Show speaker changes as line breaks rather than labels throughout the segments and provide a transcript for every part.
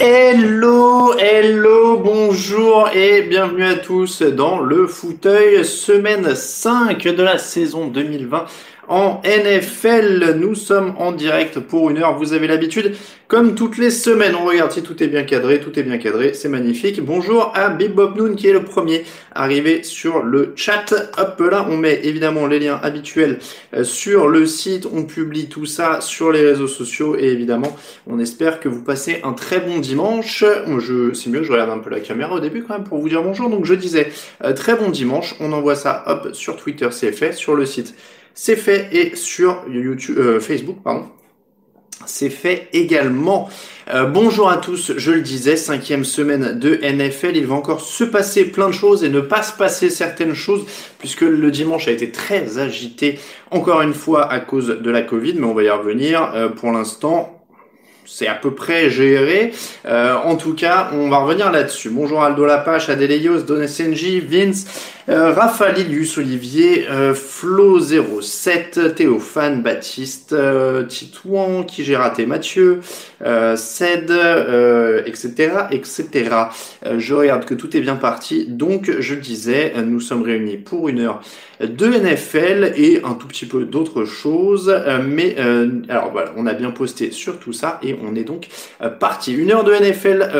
Hello, hello, bonjour et bienvenue à tous dans le fauteuil semaine 5 de la saison 2020 en NFL. Nous sommes en direct pour une heure. Vous avez l'habitude, comme toutes les semaines. On regarde si tout est bien cadré. Tout est bien cadré. C'est magnifique. Bonjour à Big Bob Noon qui est le premier arrivé sur le chat. Hop là, on met évidemment les liens habituels euh, sur le site. On publie tout ça sur les réseaux sociaux et évidemment, on espère que vous passez un très bon dimanche. Je, c'est mieux, je regarde un peu la caméra au début quand même pour vous dire bonjour. Donc je disais euh, très bon dimanche. On envoie ça hop sur Twitter, c'est fait, sur le site c'est fait et sur YouTube, euh, Facebook, pardon. C'est fait également. Euh, bonjour à tous, je le disais, cinquième semaine de NFL. Il va encore se passer plein de choses et ne pas se passer certaines choses puisque le dimanche a été très agité encore une fois à cause de la Covid, mais on va y revenir. Euh, pour l'instant, c'est à peu près géré. Euh, en tout cas, on va revenir là-dessus. Bonjour Aldo Lapache, Adeleios, Don SNJ, Vince, euh, Olivier, euh, Flo07, Théophane, Baptiste, euh, Titouan, qui j'ai raté, Mathieu, euh, etc., etc. je regarde que tout est bien parti. Donc, je disais, nous sommes réunis pour une heure de NFL et un tout petit peu d'autres choses. mais alors voilà, on a bien posté sur tout ça et on est donc parti. Une heure de NFL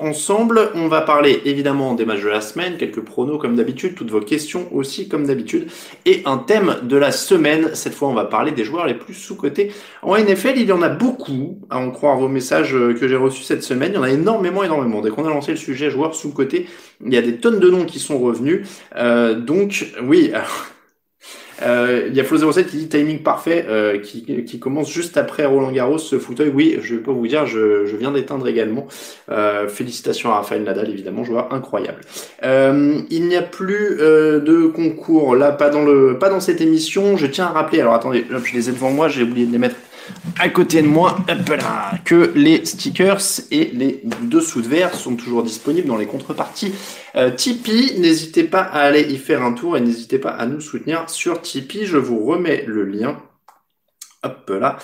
ensemble. On va parler évidemment des matchs de la semaine, quelques pronos comme d'habitude vos questions aussi comme d'habitude. Et un thème de la semaine, cette fois on va parler des joueurs les plus sous-cotés. En NFL, il y en a beaucoup, à en croire vos messages que j'ai reçus cette semaine. Il y en a énormément, énormément. Dès qu'on a lancé le sujet joueurs sous-cotés, il y a des tonnes de noms qui sont revenus. Euh, donc oui, euh, il y a Flo07 qui dit timing parfait, euh, qui, qui, commence juste après Roland Garros, ce fauteuil. Oui, je peux vous dire, je, je viens d'éteindre également. Euh, félicitations à Rafael Nadal, évidemment, joueur incroyable. Euh, il n'y a plus euh, de concours là, pas dans le, pas dans cette émission. Je tiens à rappeler. Alors attendez, je les ai devant moi, j'ai oublié de les mettre à côté de moi, que les stickers et les dessous de verre sont toujours disponibles dans les contreparties euh, Tipeee. N'hésitez pas à aller y faire un tour et n'hésitez pas à nous soutenir sur Tipeee. Je vous remets le lien. Hop là.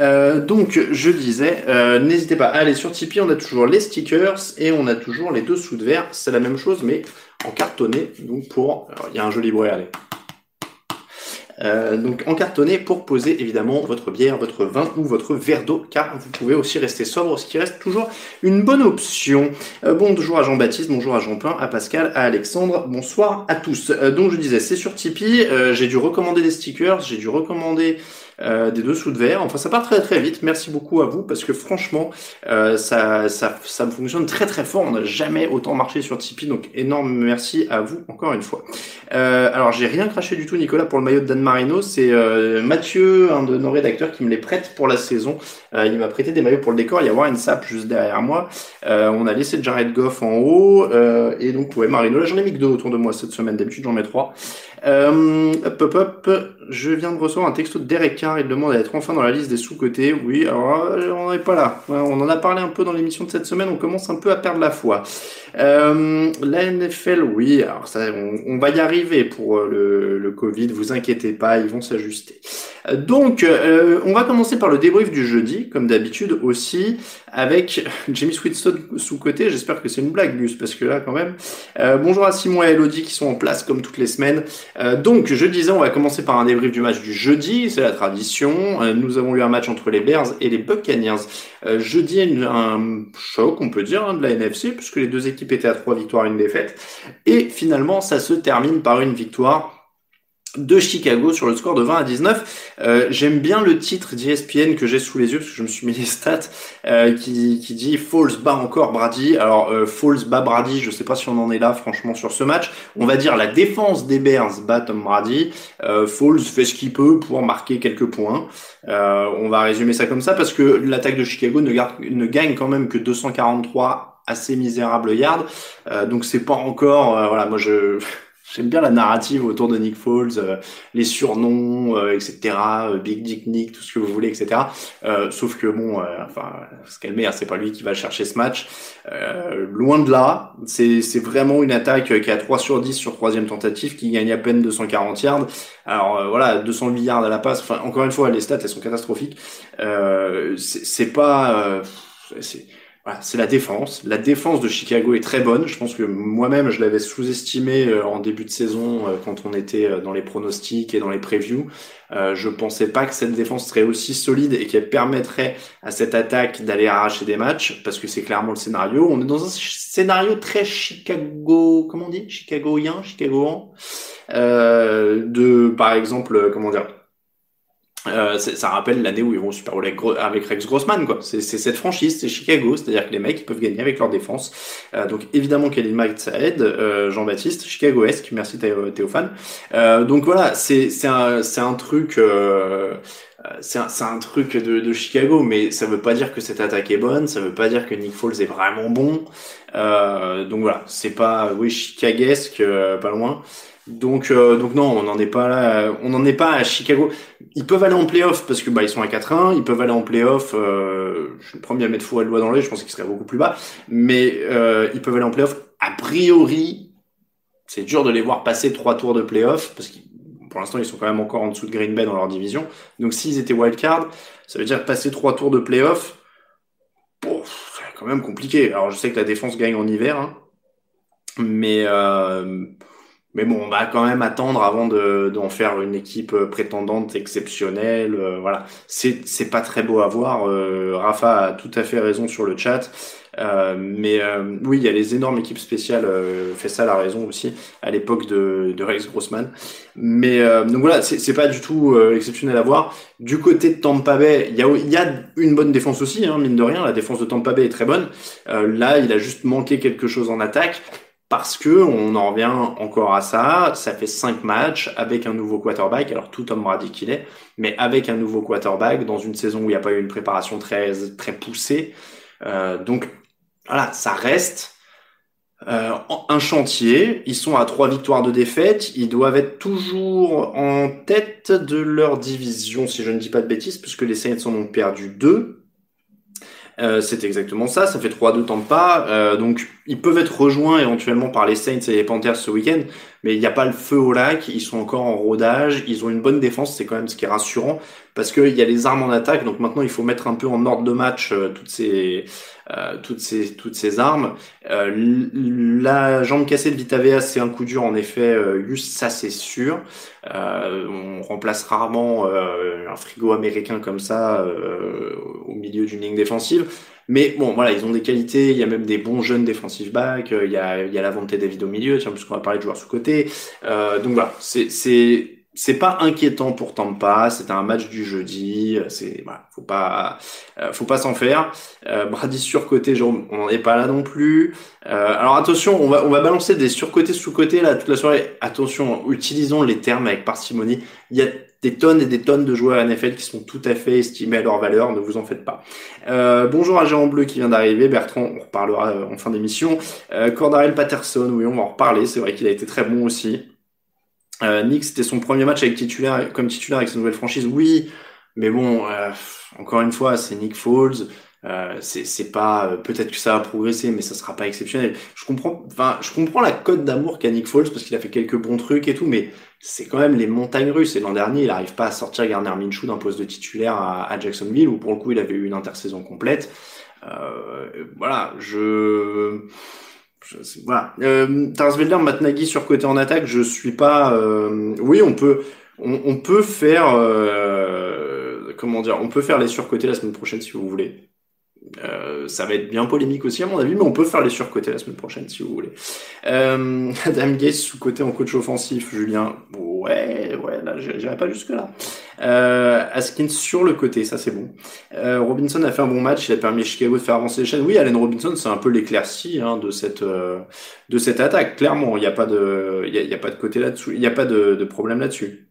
Euh, donc, je disais, euh, n'hésitez pas à aller sur Tipeee. On a toujours les stickers et on a toujours les dessous de verre. C'est la même chose, mais en cartonné. Donc, pour, il y a un joli bruit, allez. Euh, donc en cartonné pour poser évidemment votre bière, votre vin ou votre verre d'eau, car vous pouvez aussi rester sobre, ce qui reste toujours une bonne option. Euh, bonjour à Jean-Baptiste, bonjour à Jean-Pain, à Pascal, à Alexandre, bonsoir à tous. Euh, donc je disais, c'est sur Tipeee, j'ai dû recommander des stickers, j'ai dû recommander euh, des dessous de verre. Enfin, ça part très très vite. Merci beaucoup à vous parce que franchement, euh, ça, ça, ça fonctionne très très fort. On n'a jamais autant marché sur Tipeee, donc énorme merci à vous encore une fois. Euh, alors, j'ai rien craché du tout, Nicolas, pour le maillot de Dan Marino. C'est euh, Mathieu, un de nos rédacteurs, qui me les prête pour la saison. Euh, il m'a prêté des maillots pour le décor. Il y a Warren Sapp juste derrière moi. on a laissé Jared Goff en haut. et donc, ouais, Marino. Là, j'en ai mis que deux autour de moi cette semaine. D'habitude, j'en mets trois. Euh, hop, hop, hop. Je viens de recevoir un texto de Derek Carr. Il demande d'être enfin dans la liste des sous-cotés. Oui, alors euh, on n'est pas là. On en a parlé un peu dans l'émission de cette semaine. On commence un peu à perdre la foi. Euh, la NFL, oui. Alors on, va y arriver pour euh, le, le, Covid. Vous inquiétez pas, ils vont s'ajuster. Donc, euh, on va commencer par le débrief du jeudi, comme d'habitude aussi, avec Jamie Whitstone sous-côté. J'espère que c'est une blague, Gus, parce que là, quand même. Euh, bonjour à Simon et Elodie qui sont en place comme toutes les semaines. Euh, donc, je disais, on va commencer par un débrief du match du jeudi, c'est la tradition. nous avons eu un match entre les Bears et les Buccaneers. jeudi, un choc, on peut dire, hein, de la NFC, puisque les deux équipes étaient à trois victoires et une défaite. Et finalement, ça se termine par une victoire de Chicago sur le score de 20 à 19. Euh, J'aime bien le titre d'ESPN que j'ai sous les yeux parce que je me suis mis les stats euh, qui, dit Falls bat encore Brady. Alors euh, bat Brady, je sais pas si on en est là franchement sur ce match. On va dire la défense des Bears bat Tom Brady. Euh, Falls fait ce qu'il peut pour marquer quelques points. Euh, on va résumer ça comme ça parce que l'attaque de Chicago ne, gagne quand même que 243 assez misérables yards. Euh, donc c'est pas encore voilà moi je J'aime bien la narrative autour de Nick Foles, euh, les surnoms, euh, etc., euh, Big Dick Nick, tout ce que vous voulez, etc. sauf que bon, enfin, se calmer, hein, c'est pas lui qui va chercher ce match. loin de là, c'est vraiment une attaque qui a 3 sur 10 sur troisième tentative, qui gagne à peine 240 yards. Alors voilà, 208 yards à la passe. Enfin, encore une fois, les stats elles sont catastrophiques. c'est pas, c'est la défense. La défense de Chicago est très bonne. Je pense que moi-même, je l'avais sous-estimé euh, en début de saison euh, quand on était euh, dans les pronostics et dans les previews. Je pensais pas que cette défense serait aussi solide et qu'elle permettrait à cette attaque d'aller arracher des matchs parce que c'est clairement le scénario. On est dans un scénario très Chicago, comment on dit, Chicagoien, Chicagoan, de par exemple, comment dire? Euh, ça rappelle l'année où ils vont au Super Bowl avec, Rex Grossman. C'est cette franchise, c'est Chicago, c'est-à-dire que les mecs peuvent gagner avec leur défense. Euh, donc évidemment Kelly Mike ça aide. Euh, Jean-Baptiste, Chicago-esque, merci Théophane. Euh, donc voilà, c'est un, truc, euh, c'est un, truc de, Chicago, mais ça veut pas dire que cette attaque est bonne, ça veut pas dire que Nick Foles est vraiment bon. donc voilà, c'est pas, oui, Chicaguesque, pas loin. Donc, euh, donc non, on n'en est pas. On n'en est pas à Chicago. Ils peuvent aller en playoff parce que bah ils sont à 4-1. Ils peuvent aller en playoff. Euh, je suis le premier à mettre fou à doigt dans l'œil. Je pense qu'ils seraient beaucoup plus bas, mais euh, ils peuvent aller en playoff. A priori, c'est dur de les voir passer trois tours de playoff parce que pour l'instant ils sont quand même encore en dessous de Green Bay dans leur division. Donc s'ils étaient wildcard, ça veut dire passer trois tours de playoff. C'est quand même compliqué. Alors je sais que la défense gagne en hiver, hein, mais mais bon, on va quand même attendre avant de d'en faire une équipe euh, prétendante exceptionnelle. Euh, voilà, c'est pas très beau à voir. Euh, Rafa a tout à fait raison sur le chat. mais oui, il y a les énormes équipes spéciales. fait ça la raison aussi à l'époque de, de Rex Grossman. Mais donc voilà, c'est pas du tout exceptionnel à voir. Du côté de Tampa Bay, il y a, y a une bonne défense aussi, hein, mine de rien. La défense de Tampa Bay est très bonne. là, il a juste manqué quelque chose en attaque parce que on en revient encore à ça. Ça fait cinq matchs avec un nouveau quarterback. Alors tout homme dit qu'il est, mais avec un nouveau quarterback dans une saison où il n'y a pas eu une préparation très très poussée. Euh, donc voilà, ça reste euh, un chantier. Ils sont à trois victoires de défaite. Ils doivent être toujours en tête de leur division, si je ne dis pas de bêtises, puisque les Saints en ont perdu deux. Euh, c'est exactement ça, ça fait 3-2 temps de pas. Euh, donc ils peuvent être rejoints éventuellement par les Saints et les Panthers ce week-end, mais il n'y a pas le feu au lac, ils sont encore en rodage, ils ont une bonne défense, c'est quand même ce qui est rassurant, parce qu'il y a les armes en attaque, donc maintenant il faut mettre un peu en ordre de match euh, toutes ces toutes ces toutes ces armes. Euh, la jambe cassée de Vitavea, c'est un coup dur en effet, Gus, ça c'est sûr. on remplace rarement un frigo américain comme ça au milieu d'une ligne défensive. Mais bon, voilà, ils ont des qualités. Il y a même des bons jeunes defensive backs. Il y a, il y a la vente David au milieu, tiens, puisqu'on va parler de joueurs sous côté. Euh, donc voilà, c'est, c'est, pas inquiétant pour Tampa. C'était un match du jeudi. C'est, voilà, faut pas, euh, faut pas s'en faire. Euh, Brady surcoté, genre, on n'en est pas là non plus. Euh, alors attention, on va, on va balancer des surcotés sous-côtés là toute la soirée. Attention, utilisons les termes avec parcimonie. Il y a des tonnes et des tonnes de joueurs NFL qui sont tout à fait estimés à leur valeur, ne vous en faites pas. Euh, bonjour à Jean Bleu qui vient d'arriver, Bertrand, on reparlera euh, en fin d'émission. Euh, Cordarel Patterson, oui, on va en reparler, c'est vrai qu'il a été très bon aussi. Euh, Nick, c'était son premier match avec titulaire, comme titulaire avec sa nouvelle franchise, oui, mais bon, euh, encore une fois, c'est Nick Foles. Euh, c'est pas euh, peut-être que ça va progresser, mais ça sera pas exceptionnel. Je comprends, enfin, je comprends la cote d'amour qu'a Nick Foles parce qu'il a fait quelques bons trucs et tout, mais c'est quand même les montagnes russes. Et l'an dernier, il arrive pas à sortir Garner Minshew d'un poste de titulaire à, à, Jacksonville où pour le coup il avait eu une intersaison complète. Euh, voilà, je, je voilà. Euh, Tarsvelder, Matt Nagy sur côté en attaque, je suis pas. Euh, oui, on peut, on, on peut faire. Euh, comment dire, on peut faire les surcotés la semaine prochaine si vous voulez. Euh, ça va être bien polémique aussi à mon avis, mais on peut faire les surcotés la semaine prochaine si vous voulez. Euh, Adam Gates sous-côté en coach offensif, Julien. Ouais, ouais, là j'irai pas jusque là. Euh, Askins sur le côté, ça c'est bon. Euh, Robinson a fait un bon match, il a permis à Chicago de faire avancer les chaînes. Oui, Allen Robinson, c'est un peu l'éclaircie hein, de cette euh, de cette attaque. Clairement, il n'y a pas de y a, pas de côté là-dessus, il n'y a pas de, de problème là-dessus.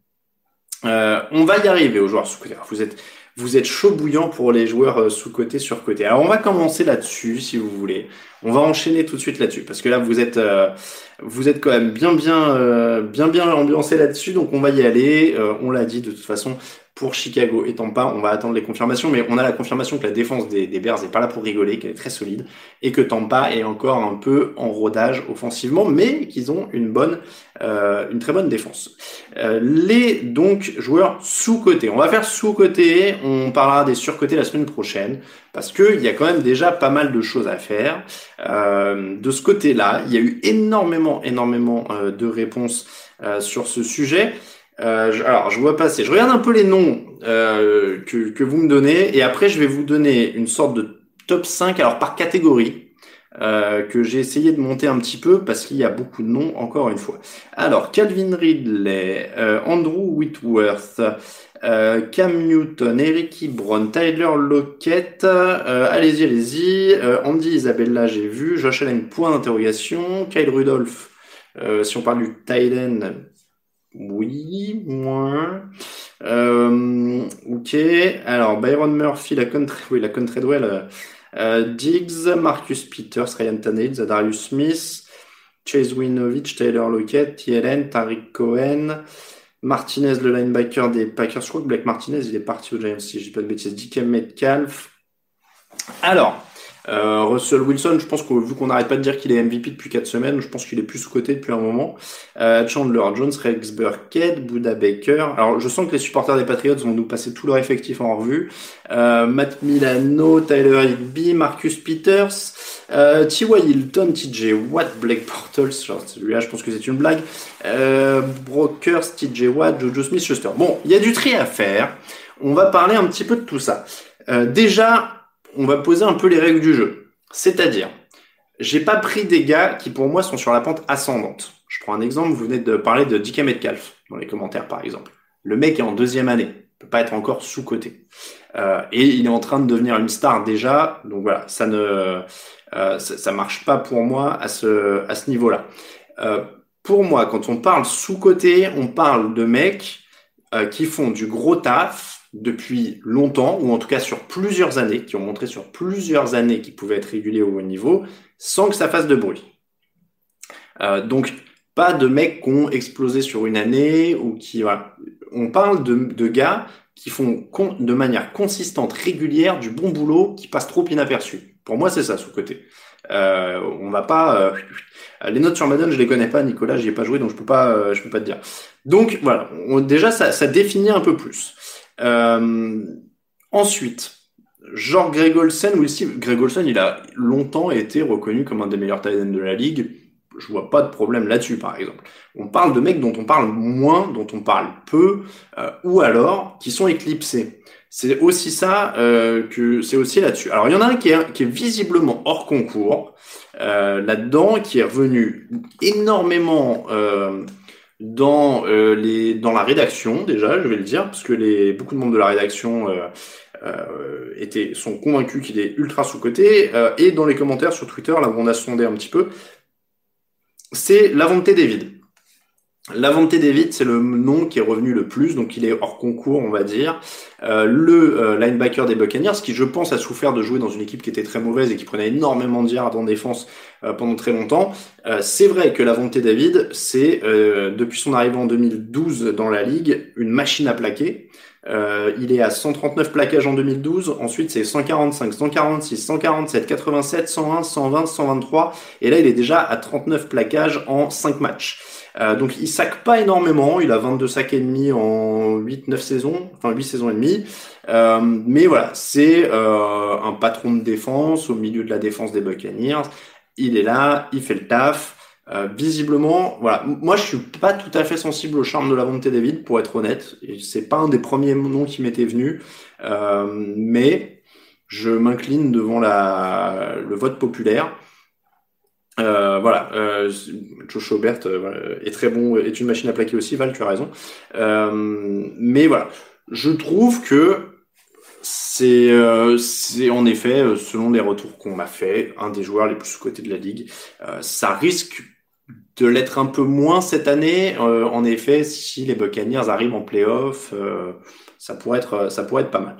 Euh, on va y arriver aux joueurs sous-côté. Vous êtes vous êtes chaud bouillant pour les joueurs euh, sous-côté, sur-côté. Alors on va commencer là-dessus, si vous voulez. On va enchaîner tout de suite là-dessus, parce que là vous êtes, euh, vous êtes quand même bien, bien, euh, bien, bien ambiancé là-dessus. Donc on va y aller. on l'a dit de toute façon, pour Chicago et Tampa. On va attendre les confirmations, mais on a la confirmation que la défense des, Bears n'est pas là pour rigoler, qu'elle est très solide, et que Tampa est encore un peu en rodage offensivement, mais qu'ils ont une bonne, euh, une très bonne défense. Euh, les donc joueurs sous-cotés. On va faire sous-cotés. On parlera des sur-cotés la semaine prochaine parce qu'il y a quand même déjà pas mal de choses à faire. Euh, de ce côté-là, il y a eu énormément, énormément de réponses sur ce sujet. Euh, alors, je vois passer. Je regarde un peu les noms euh, que, vous me donnez et après, je vais vous donner une sorte de top 5, alors par catégorie, euh, que j'ai essayé de monter un petit peu parce qu'il y a beaucoup de noms, encore une fois. Alors, Calvin Ridley, Andrew Whitworth, Cam Newton, Eric Ebron, Tyler Lockett, allez-y, allez-y, Andy Isabella, j'ai vu, Josh Allen, point d'interrogation, Kyle Rudolph, si on parle du Thailand, oui, moins. Euh, ok. Alors, Byron Murphy, la country, oui, la euh, Diggs, Marcus Peters, Ryan Tannehill, Zadarius Smith, Chase Winovich, Taylor Lockett, TLN, Tariq Cohen, Martinez, le linebacker des Packers. Je crois Black Martinez, il est parti au Giants, si je dis pas de bêtises. DK Metcalf. Alors, euh, Russell Wilson, je pense que vu qu'on n'arrête pas de dire qu'il est MVP depuis 4 semaines, je pense qu'il est plus sous-côté depuis un moment. Euh, Chandler Jones, Rex Burkhead, Buda Baker. Alors je sens que les supporters des Patriots vont nous passer tout leur effectif en revue. Euh, Matt Milano, Tyler Higby, Marcus Peters, euh, T.Y. Hilton, TJ Watt, Blake Portals, celui-là je pense que c'est une blague. Euh, Brokers, TJ Watt, Jojo Smith-Schuster. Bon, il y a du tri à faire. On va parler un petit peu de tout ça. Euh, déjà, on va poser un peu les règles du jeu. C'est-à-dire, j'ai pas pris des gars qui pour moi sont sur la pente ascendante. Je prends un exemple, vous venez de parler de DK Metcalf dans les commentaires par exemple. Le mec est en deuxième année, peut pas être encore sous-coté. Euh, et il est en train de devenir une star déjà, donc voilà, ça ne euh, ça, marche pas pour moi à ce, à ce niveau-là. Euh, pour moi, quand on parle sous-coté, on parle de mecs qui font du gros taf, depuis longtemps, ou en tout cas sur plusieurs années, qui ont montré sur plusieurs années qu'ils pouvaient être régulés au haut niveau, sans que ça fasse de bruit. Euh, donc, pas de mecs qui ont explosé sur une année, ou qui... Voilà. On parle de, de gars qui font de manière consistante, régulière, du bon boulot, qui passent trop inaperçus. Pour moi, c'est ça, sous-côté. Euh, on va pas... Euh, les notes sur Madden, je les connais pas, Nicolas, j'y ai pas joué, donc je peux pas, euh, je peux pas te dire. Donc voilà, déjà ça, ça définit un peu plus. Euh, ensuite, genre Greg oui, si, Greg Olsen, il a longtemps été reconnu comme un des meilleurs tight de la ligue. Je vois pas de problème là-dessus, par exemple. On parle de mecs dont on parle moins, dont on parle peu, euh, ou alors qui sont éclipsés. C'est aussi ça euh, que c'est aussi là-dessus. Alors il y en a un qui est, qui est visiblement hors concours euh, là-dedans, qui est revenu énormément euh, dans euh, les dans la rédaction déjà, je vais le dire, parce que les beaucoup de membres de la rédaction euh, euh, étaient sont convaincus qu'il est ultra sous coté euh, et dans les commentaires sur Twitter là où on a sondé un petit peu, c'est la volonté David. Lavonte David, c'est le nom qui est revenu le plus, donc il est hors concours, on va dire. Euh, le euh, linebacker des Buccaneers, qui je pense a souffert de jouer dans une équipe qui était très mauvaise et qui prenait énormément de yards en défense euh, pendant très longtemps. c'est vrai que Lavonte David, c'est depuis son arrivée en 2012 dans la ligue une machine à plaquer. il est à 139 plaquages en 2012. Ensuite, c'est 145, 146, 147, 87, 101, 120, 123. Et là, il est déjà à 39 plaquages en 5 matchs. Euh, donc il sac pas énormément, il a 22 sacs et demi en 8-9 saisons, enfin 8 saisons et demie. Euh, mais voilà, c'est euh, un patron de défense au milieu de la défense des Buccaneers. Il est là, il fait le taf. visiblement, voilà. Moi, je suis pas tout à fait sensible au charme de la volonté David, pour être honnête. C'est pas un des premiers noms qui m'était venu, mais je m'incline devant le vote populaire. Euh, voilà, euh, Josh Aubert euh, est très bon, est une machine à plaquer aussi, Val, tu as raison. Euh, mais voilà, je trouve que c'est, euh, c'est en effet, selon les retours qu'on m'a fait, un des joueurs les plus sous-cotés de la ligue. ça risque de l'être un peu moins cette année. en effet, si les Buccaneers arrivent en playoff, ça pourrait être, ça pourrait être pas mal.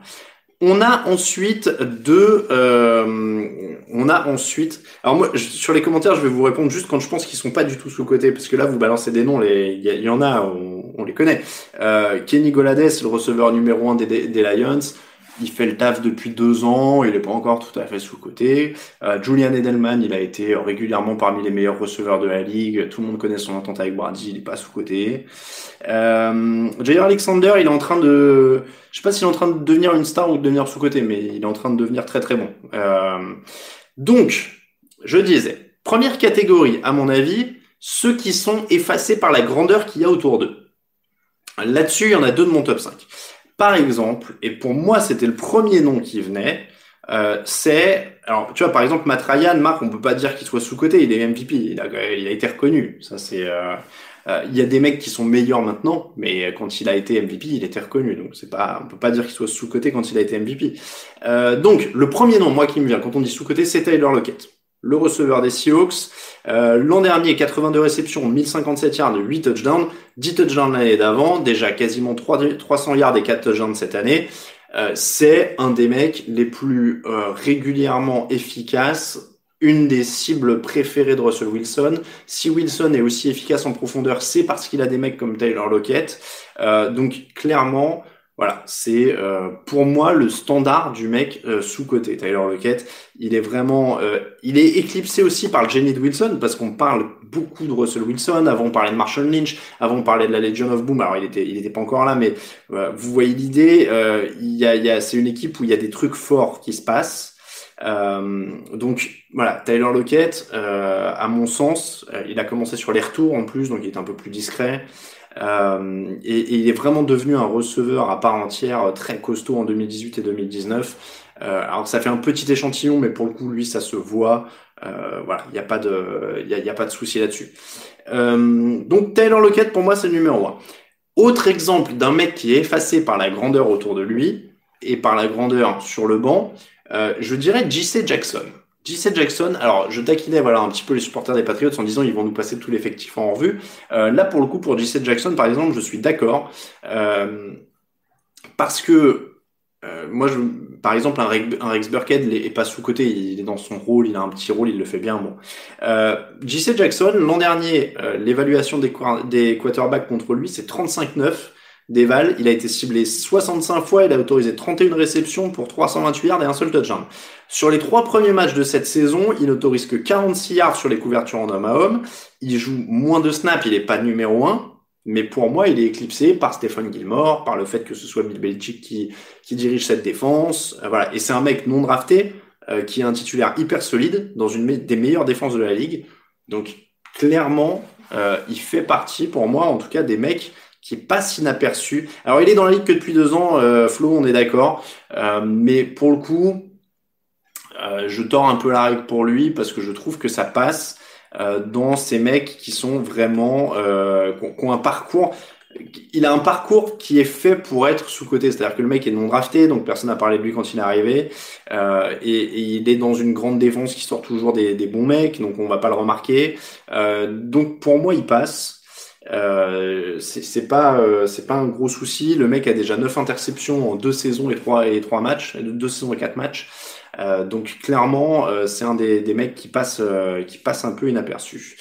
On a ensuite deux. Euh, on a ensuite. Alors moi, sur les commentaires, je vais vous répondre juste quand je pense qu'ils sont pas du tout sous côté, parce que là, vous balancez des noms. Il y, en a. On, les connaît. Kenny Golades, le receveur numéro un des, des Lions, il fait le taf depuis deux ans, il n'est pas encore tout à fait sous-côté. Euh, Julian Edelman, il a été régulièrement parmi les meilleurs receveurs de la ligue. Tout le monde connaît son entente avec Brady, il n'est pas sous-côté. Euh, Jair Alexander, il est en train de... Je sais pas s'il est en train de devenir une star ou de devenir sous-côté, mais il est en train de devenir très très bon. Euh, donc, je disais, première catégorie, à mon avis, ceux qui sont effacés par la grandeur qu'il y a autour d'eux. Là-dessus, il y en a deux de mon top 5. Par exemple, et pour moi c'était le premier nom qui venait, euh, c'est alors tu vois par exemple Matt Ryan, Marc, on peut pas dire qu'il soit sous côté, il est MVP, il a, il a été reconnu. Ça c'est euh, euh, il y a des mecs qui sont meilleurs maintenant, mais quand il a été MVP, il était reconnu. Donc c'est pas, on peut pas dire qu'il soit sous côté quand il a été MVP. Euh, donc le premier nom, moi qui me vient quand on dit sous côté, c'est Taylor Lockett le receveur des Seahawks. Euh, L'an dernier, 82 réceptions, 1057 yards, 8 touchdowns, 10 touchdowns l'année d'avant, déjà quasiment 300 yards et 4 touchdowns cette année. Euh, c'est un des mecs les plus euh, régulièrement efficaces, une des cibles préférées de Russell Wilson. Si Wilson est aussi efficace en profondeur, c'est parce qu'il a des mecs comme Taylor Lockett. Euh, donc clairement, voilà, c'est euh, pour moi le standard du mec euh, sous côté. Tyler Lockett, il est vraiment, euh, il est éclipsé aussi par le génie de Wilson parce qu'on parle beaucoup de Russell Wilson. Avant on parlait de Marshall Lynch, avant on parlait de la Legion of Boom. Alors il était, il était pas encore là, mais vous voyez l'idée. il y a, il y a, c'est une équipe où il y a des trucs forts qui se passent. donc voilà, Tyler Lockett, à mon sens, il a commencé sur les retours en plus, donc il est un peu plus discret. Euh, et, il est vraiment devenu un receveur à part entière euh, très costaud en 2018 et 2019. Euh, alors ça fait un petit échantillon, mais pour le coup, lui, ça se voit. Voilà, il n'y a pas de, il y a, pas de souci là-dessus. Donc Taylor Lockett, pour moi, c'est le numéro 1. Autre exemple d'un mec qui est effacé par la grandeur autour de lui et par la grandeur sur le banc, je dirais JC Jackson. JC Jackson, alors je taquinais voilà un petit peu les supporters des Patriots en disant ils vont nous passer tout l'effectif en revue. Euh, là pour le coup pour JC Jackson par exemple je suis d'accord euh, parce que euh, moi par exemple un, Rex Burkhead est pas sous côté, il est dans son rôle, il a un petit rôle, il le fait bien bon. Euh, JC Jackson l'an dernier l'évaluation des, des quarterbacks contre lui c'est 35-9 Deval, il a été ciblé 65 fois, il a autorisé 31 réceptions pour 328 yards et un seul touchdown. Sur les trois premiers matchs de cette saison, il n'autorise que 46 yards sur les couvertures en homme à homme. Il joue moins de snaps, il n'est pas numéro 1, mais pour moi, il est éclipsé par Stephen Gilmore, par le fait que ce soit Bill Belichick qui, qui dirige cette défense. Euh, voilà. Et c'est un mec non drafté, euh, qui est un titulaire hyper solide dans une des meilleures défenses de la ligue. Donc, clairement, euh, il fait partie, pour moi, en tout cas, des mecs qui passe inaperçu. Alors il est dans la ligue que depuis deux ans, euh, Flo, on est d'accord, euh, mais pour le coup, euh, je tords un peu la règle pour lui parce que je trouve que ça passe euh, dans ces mecs qui sont vraiment, euh, qui, ont un parcours. Il a un parcours qui est fait pour être sous côté, c'est-à-dire que le mec est non drafté, donc personne n'a parlé de lui quand il est arrivé, euh, et, et, il est dans une grande défense qui sort toujours des, des bons mecs, donc on va pas le remarquer. donc pour moi, il passe. Euh, c'est pas euh, c'est pas un gros souci. Le mec a déjà 9 interceptions en deux saisons et trois et trois matchs, deux saisons quatre matchs. Euh, donc clairement, euh, c'est un des, des, mecs qui passe euh, qui passe un peu inaperçu.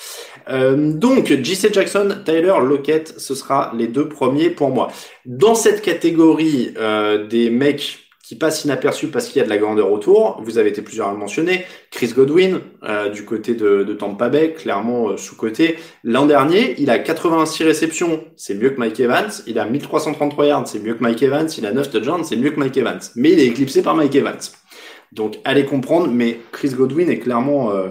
donc JC Jackson, Tyler Lockett, ce sera les deux premiers pour moi. Dans cette catégorie des mecs qui passe inaperçu parce qu'il y a de la grandeur autour. Vous avez été plusieurs à le mentionner. Chris Godwin, euh, du côté de, Tampa Bay, clairement euh, sous-côté. L'an dernier, il a 86 réceptions, c'est mieux que Mike Evans. Il a 1333 yards, c'est mieux que Mike Evans. Il a 9 touchdowns, c'est mieux que Mike Evans. Mais il est éclipsé par Mike Evans. Donc allez comprendre, mais Chris Godwin est clairement, euh,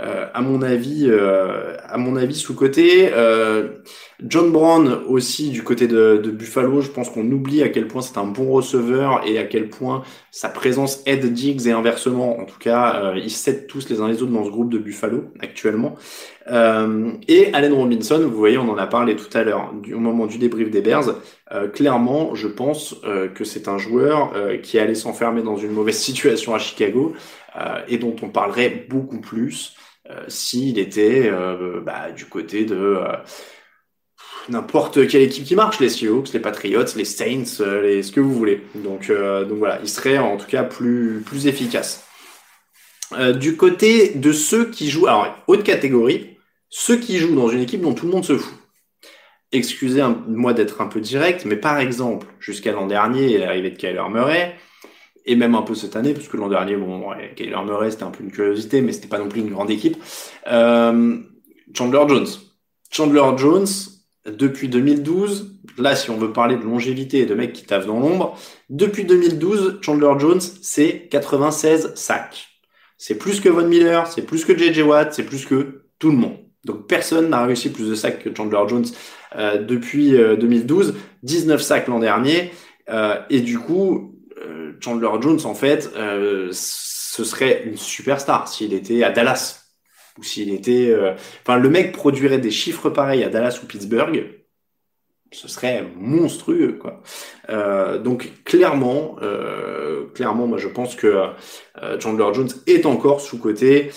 euh à mon avis, euh, à mon avis sous côté. Euh, John Brown aussi du côté de, de Buffalo, je pense qu'on oublie à quel point c'est un bon receveur et à quel point sa présence aide Diggs et inversement. En tout cas, ils s'aident tous les uns les autres dans ce groupe de Buffalo actuellement. Euh, et Allen Robinson, vous voyez, on en a parlé tout à l'heure, au moment du débrief des Bears. Euh, clairement, je pense euh, que c'est un joueur qui allait s'enfermer dans une mauvaise situation à Chicago et dont on parlerait beaucoup plus s'il était bah, du côté de n'importe quelle équipe qui marche, les Seahawks, les Patriots, les Saints, les, ce que vous voulez. Donc, donc voilà, il serait en tout cas plus, plus efficace. du côté de ceux qui jouent, alors haute catégorie, ceux qui jouent dans une équipe dont tout le monde se fout. excusez-moi d'être un peu direct, mais par exemple, jusqu'à l'an dernier, l'arrivée de Kyler Murray, et même un peu cette année, parce que l'an dernier, bon, Kyler Murray, c'était un peu une curiosité, mais c'était pas non plus une grande équipe. Euh, Chandler Jones. Chandler Jones, depuis 2012, là, si on veut parler de longévité et de mecs qui taffent dans l'ombre, depuis 2012, Chandler Jones, c'est 96 sacs. C'est plus que Von Miller, c'est plus que JJ Watt, c'est plus que tout le monde. Donc personne n'a réussi plus de sacs que Chandler Jones euh, depuis 2012, euh, 19 sacs l'an dernier. Euh, et du coup, euh, Chandler Jones, en fait, ce serait une superstar s'il était à Dallas ou s'il était, enfin, le mec produirait des chiffres pareils à Dallas ou Pittsburgh ce serait monstrueux quoi. Euh, donc clairement, euh, clairement, moi je pense que euh, Chandler Jones est encore sous côté.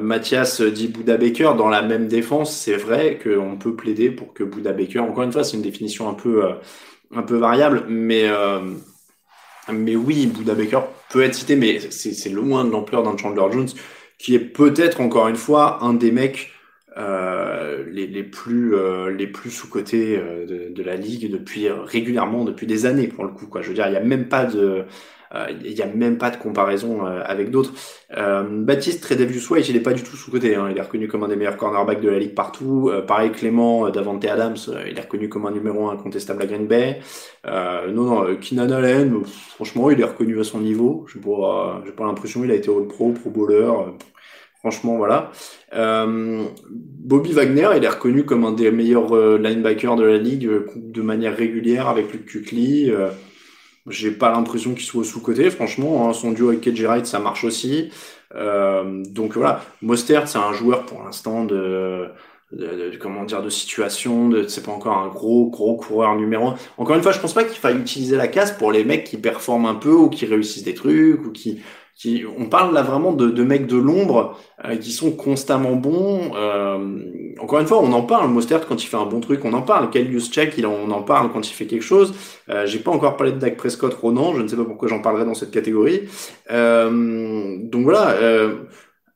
Mathias dit Bouda Baker dans la même défense, c'est vrai qu'on peut plaider pour que Bouda Baker. Encore une fois, c'est une définition un peu un peu variable, mais mais oui, Bouda Baker peut être cité, mais c'est loin de l'ampleur d'un Chandler Jones qui est peut-être encore une fois un des mecs euh, les, plus euh, les plus sous côté euh, de, la ligue depuis régulièrement depuis des années pour le coup je veux dire il y a même pas de il y a même pas de comparaison avec d'autres. Baptiste Tredavious White il est pas du tout sous côté hein. il est reconnu comme un des meilleurs cornerbacks de la ligue partout. Pareil Clément Davante Adams il est reconnu comme un numéro un incontestable à Green Bay. Non non Keenan Allen franchement il est reconnu à son niveau. J'ai pas j'ai pas l'impression il a été All Pro Pro Bowler Franchement, voilà. Euh, Bobby Wagner, il est reconnu comme un des meilleurs euh, linebackers de la ligue euh, de manière régulière avec Luke Kuechly. J'ai pas l'impression qu'il soit sous-côté, franchement. Hein. son duo avec KJ Wright, ça marche aussi. donc voilà, Mostert, c'est un joueur pour l'instant de, de, comment dire de situation de c'est pas encore un gros gros coureur numéro encore une fois je pense pas qu'il faille utiliser la casse pour les mecs qui performent un peu ou qui réussissent des trucs ou qui on parle là vraiment de, mecs de l'ombre euh, qui sont constamment bons. Euh, encore une fois, on en parle. Mostert quand il fait un bon truc, on en parle. Kalius Check, il on en parle quand il fait quelque chose. Euh, J'ai pas encore parlé de Dak Prescott, Ronan. Je ne sais pas pourquoi j'en parlerai dans cette catégorie. Euh, donc voilà.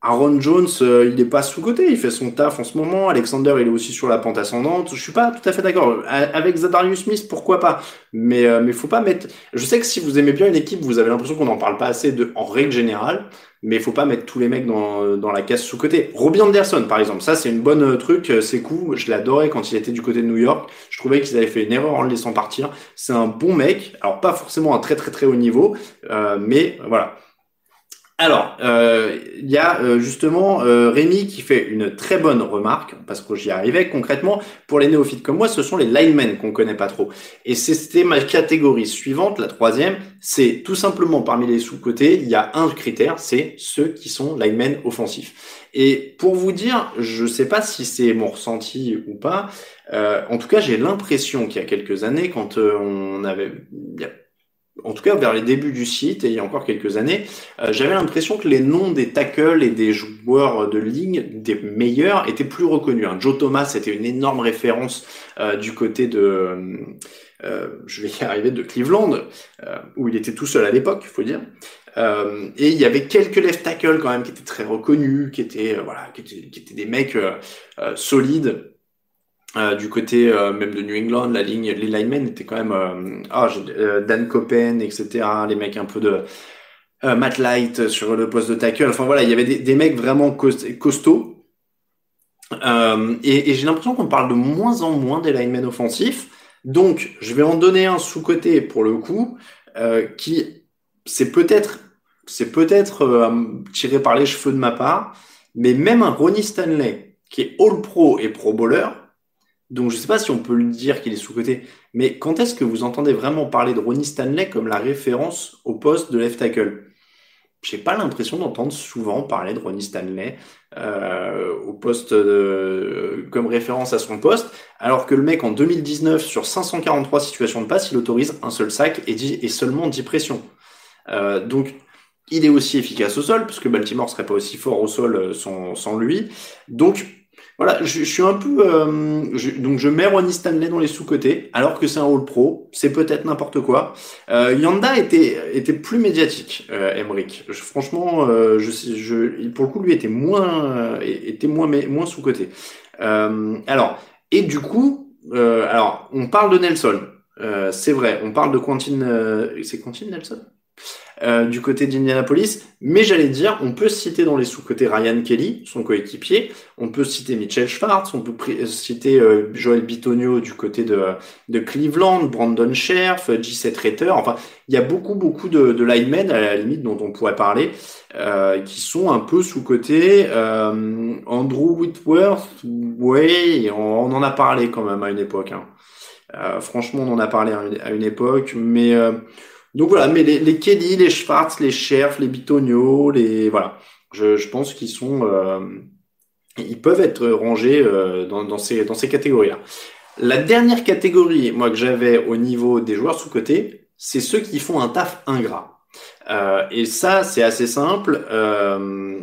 Euh, Aaron Jones, euh, il n'est pas sous-côté, il fait son taf en ce moment. Alexander, il est aussi sur la pente ascendante. Je suis pas tout à fait d'accord. Avec Zadarius Smith, pourquoi pas Mais euh, mais faut pas mettre. Je sais que si vous aimez bien une équipe, vous avez l'impression qu'on n'en parle pas assez de en règle générale, mais faut pas mettre tous les mecs dans, dans la case sous-côté. Robbie Anderson, par exemple, ça c'est une bonne euh, truc, c'est cool. Je l'adorais quand il était du côté de New York. Je trouvais qu'ils avaient fait une erreur en le laissant partir. C'est un bon mec. Alors pas forcément un très très très haut niveau, mais voilà. Alors, euh, il y a euh, justement euh, Rémi qui fait une très bonne remarque, parce que j'y arrivais concrètement. Pour les néophytes comme moi, ce sont les linemen qu'on connaît pas trop. Et c'était ma catégorie suivante, la troisième, c'est tout simplement parmi les sous-côtés, il y a un critère, c'est ceux qui sont linemen offensifs. Et pour vous dire, je sais pas si c'est mon ressenti ou pas, en tout cas j'ai l'impression qu'il y a quelques années, quand on avait en tout cas vers les débuts du site et il y a encore quelques années, euh, j'avais l'impression que les noms des tackles et des joueurs de ligne des meilleurs étaient plus reconnus. Hein. Joe Thomas était une énorme référence euh, du côté de, euh, je vais y arriver, de Cleveland, où il était tout seul à l'époque, il faut dire. et il y avait quelques left tackles quand même qui étaient très reconnus, qui étaient voilà, qui étaient, qui étaient des mecs solides. Euh, du côté euh, même de New England, la ligne, les linemen étaient quand même euh, ah, Dan Coppen, etc. Les mecs un peu de Matt Light sur le poste de tackle. Enfin voilà, il y avait des, mecs vraiment costauds. et, et j'ai l'impression qu'on parle de moins en moins des linemen offensifs. Donc, je vais en donner un sous-côté pour le coup, qui c'est peut-être c'est peut-être tiré par les cheveux de ma part, mais même un Ronnie Stanley qui est All Pro et Pro Bowler, donc je ne sais pas si on peut le dire qu'il est sous-côté, mais quand est-ce que vous entendez vraiment parler de Ronnie Stanley comme la référence au poste de left tackle? J'ai pas l'impression d'entendre souvent parler de Ronnie Stanley euh, au poste comme référence à son poste, alors que le mec en 2019 sur 543 situations de passe, il autorise un seul sac et, et seulement 10 pressions. Euh, donc il est aussi efficace au sol, puisque Baltimore serait pas aussi fort au sol euh, sans, sans lui. Donc voilà, je, suis un peu. Euh, donc, je mets Ronnie Stanley dans les sous-côtés, alors que c'est un All Pro. C'est peut-être n'importe quoi. Euh, Yanda était, était plus médiatique, euh, Emric. franchement, euh, je, je, pour le coup, lui était moins, était moins, moins sous-côté. alors, et du coup, alors, on parle de Nelson. c'est vrai, on parle de Quentin. c'est Quentin Nelson? Euh, du côté d'Indianapolis. Mais j'allais dire, on peut citer dans les sous-côtés Ryan Kelly, son coéquipier. On peut citer Mitchell Schwartz. On peut citer euh, Joel Bitonio du côté de, de Cleveland, Brandon Scherf, J7 Rater. Enfin, il y a beaucoup, beaucoup de, de linemen, à la limite, dont on pourrait parler, euh, qui sont un peu sous-côté. Euh, Andrew Whitworth, ouais, on, en a parlé quand même à une époque. Hein. Euh, franchement, on en a parlé à une, à une époque, mais donc voilà, mais les, les Kelly, les Schwartz, les Scherf, les Bitonio, les voilà, je, pense qu'ils sont, euh, ils peuvent être rangés euh, dans, dans, ces dans ces catégories-là. La dernière catégorie, moi que j'avais au niveau des joueurs sous côté, c'est ceux qui font un taf ingrat. Euh, et ça, c'est assez simple. Euh,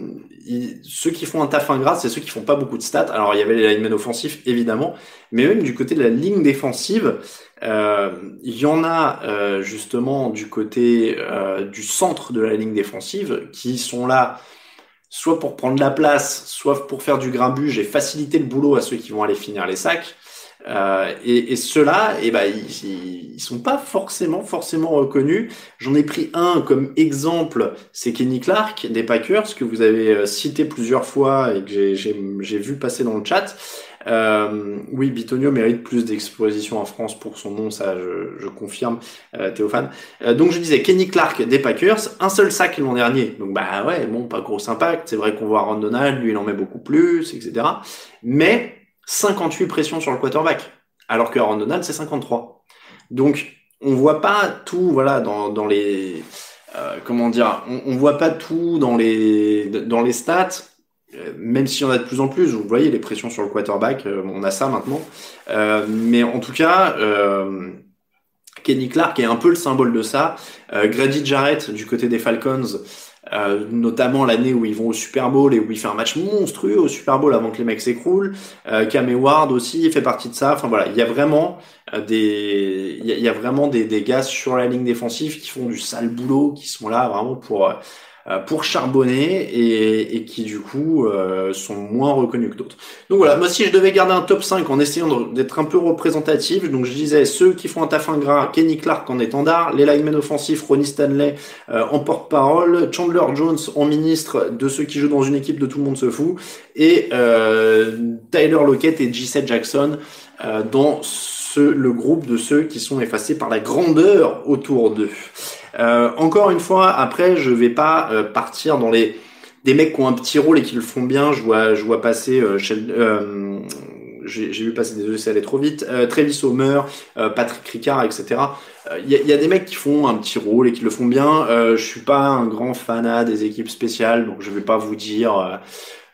ceux qui font un taf ingrat, c'est ceux qui font pas beaucoup de stats. Alors, il y avait les linemen offensifs, évidemment, mais même du côté de la ligne défensive, il y en a euh, justement du côté euh, du centre de la ligne défensive qui sont là soit pour prendre la place, soit pour faire du grabuge et faciliter le boulot à ceux qui vont aller finir les sacs. Euh, et, et ceux-là, eh ben, ils, ils, sont pas forcément forcément reconnus. J'en ai pris un comme exemple, c'est Kenny Clark des Packers que vous avez euh, cité plusieurs fois et que j'ai vu passer dans le chat. Euh, oui, Bitonio mérite plus d'exposition en France pour son nom, ça je, je confirme, euh, Théophane. Euh, donc je disais Kenny Clark des Packers, un seul sac l'an dernier. Donc bah ouais, bon, pas gros impact. C'est vrai qu'on voit Ron Donald, lui il en met beaucoup plus, etc. Mais 58 pressions sur le quarterback, alors que Aaron Donald, c'est 53. Donc, on voit pas tout, voilà, dans, dans les, euh, comment dire, on, on, voit pas tout dans les, dans les stats, même s'il y en a de plus en plus. Vous voyez les pressions sur le quarterback, euh, on a ça maintenant. Euh, mais en tout cas, Kenny Clark est un peu le symbole de ça. Grady Jarrett du côté des Falcons. Euh, notamment l'année où ils vont au Super Bowl et où il fait un match monstrueux au Super Bowl avant que les mecs s'écroulent. Euh, Cam Ward aussi fait partie de ça. Enfin voilà, il y a vraiment euh, des, il y, a, vraiment des, des gars sur la ligne défensive qui font du sale boulot, qui sont là vraiment pour euh, pour charbonner et, et, qui du coup euh, sont moins reconnus que d'autres. Donc voilà, moi si je devais garder un top 5 en essayant d'être un peu représentatif, donc je disais ceux qui font un taf ingrat, Kenny Clark en étendard, les linemen offensifs, Ronnie Stanley euh, en porte-parole, Chandler Jones en ministre de ceux qui jouent dans une équipe de tout le monde se fout, et Tyler Lockett et J.C. Jackson dans ce, le groupe de ceux qui sont effacés par la grandeur autour d'eux. Euh, encore une fois, après, je vais pas euh, partir dans les des mecs qui ont un petit rôle et qui le font bien. Je vois, je vois passer euh, j'ai vu passer des ça allait trop vite. Travis Homer, Patrick Ricard, etc. Il y, a des mecs qui font un petit rôle et qui le font bien. je suis pas un grand fanat des équipes spéciales, donc je vais pas vous dire.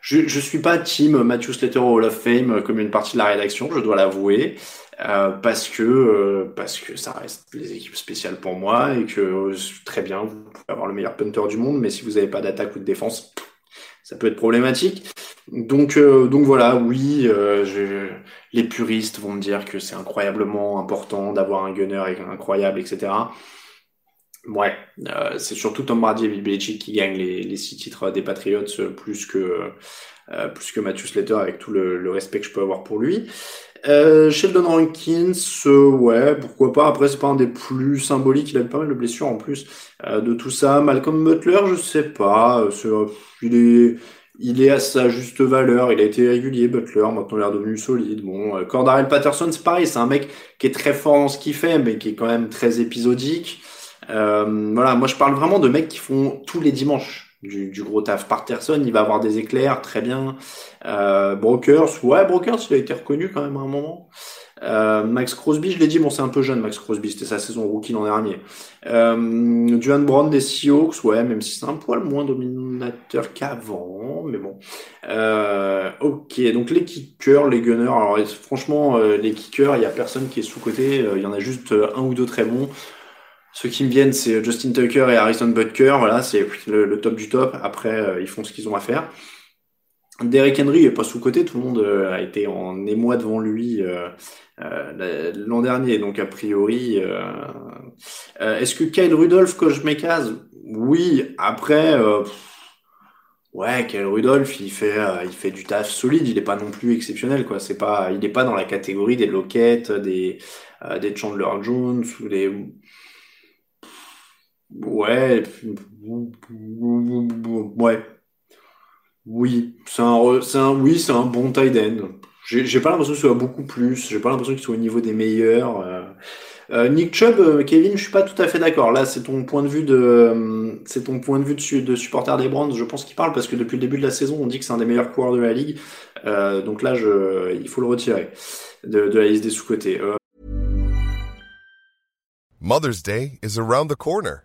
je, je suis pas team Matthew Slater Hall of Fame comme une partie de la rédaction, je dois l'avouer. Euh, parce que euh, parce que ça reste les équipes spéciales pour moi et que euh, très bien vous pouvez avoir le meilleur punter du monde mais si vous n'avez pas d'attaque ou de défense ça peut être problématique. Donc donc voilà oui les puristes vont me dire que c'est incroyablement important d'avoir un gunner incroyable etc ouais c'est surtout Tom Brady et Bill Belichick qui gagnent les, six titres des Patriots plus que plus que Matthew Slater avec tout le respect que je peux avoir pour lui euh, Sheldon Rankins, euh, ouais, pourquoi pas. Après, c'est pas un des plus symboliques. Il a eu pas mal de blessures en plus euh, de tout ça. Malcolm Butler, je sais pas. Euh, il est, il est à sa juste valeur. Il a été régulier, Butler. Maintenant, il est devenu solide. Bon, Cordarel Patterson, c'est pareil. C'est un mec qui est très fort dans ce qu'il fait, mais qui est quand même très épisodique. voilà, moi, je parle vraiment de mecs qui font tous les dimanches du, du, gros taf. Patterson, il va avoir des éclairs, très bien. Euh, Brokers, ouais, Brokers, il a été reconnu quand même à un moment. Euh, Max Crosby, je l'ai dit, bon, c'est un peu jeune, Max Crosby, c'était sa saison rookie l'an dernier. Euh, Duane Brown des Seahawks, ouais, même si c'est un poil moins dominateur qu'avant, mais bon. Euh, ok, donc les kickers, les gunners, alors franchement, euh, les kickers, il y a personne qui est sous-côté, euh, il y en a juste un ou deux très bons. Ceux qui me viennent, c'est Justin Tucker et Harrison Butker. Voilà, c'est le, top du top. Après, euh, ils font ce qu'ils ont à faire. Derrick Henry est pas sous côté. Tout le monde euh, a été en émoi devant lui euh, l'an dernier. Donc a priori, est-ce que Kyle Rudolph mes cases? Oui. Après, Ouais, Kyle Rudolph, il fait, euh, il fait du taf solide. Il est pas non plus exceptionnel, quoi. C'est pas, il est pas dans la catégorie des Lockett, des, euh, des Chandler Jones ou des. Ouais, ouais, oui, c'est un, un, oui, un bon tight end. J'ai, pas l'impression que ce soit beaucoup plus. J'ai pas l'impression qu'il soit au niveau des meilleurs. Euh, euh, Nick Chubb, euh, Kevin, je suis pas tout à fait d'accord. Là, c'est ton point de vue de, c'est ton point de vue de, supporter des Browns. Je pense qu'il parle parce que depuis le début de la saison, on dit que c'est un des meilleurs coureurs de la ligue. Donc là, il faut le retirer de, de la liste des sous-côtés.
Mother's Day is around the corner.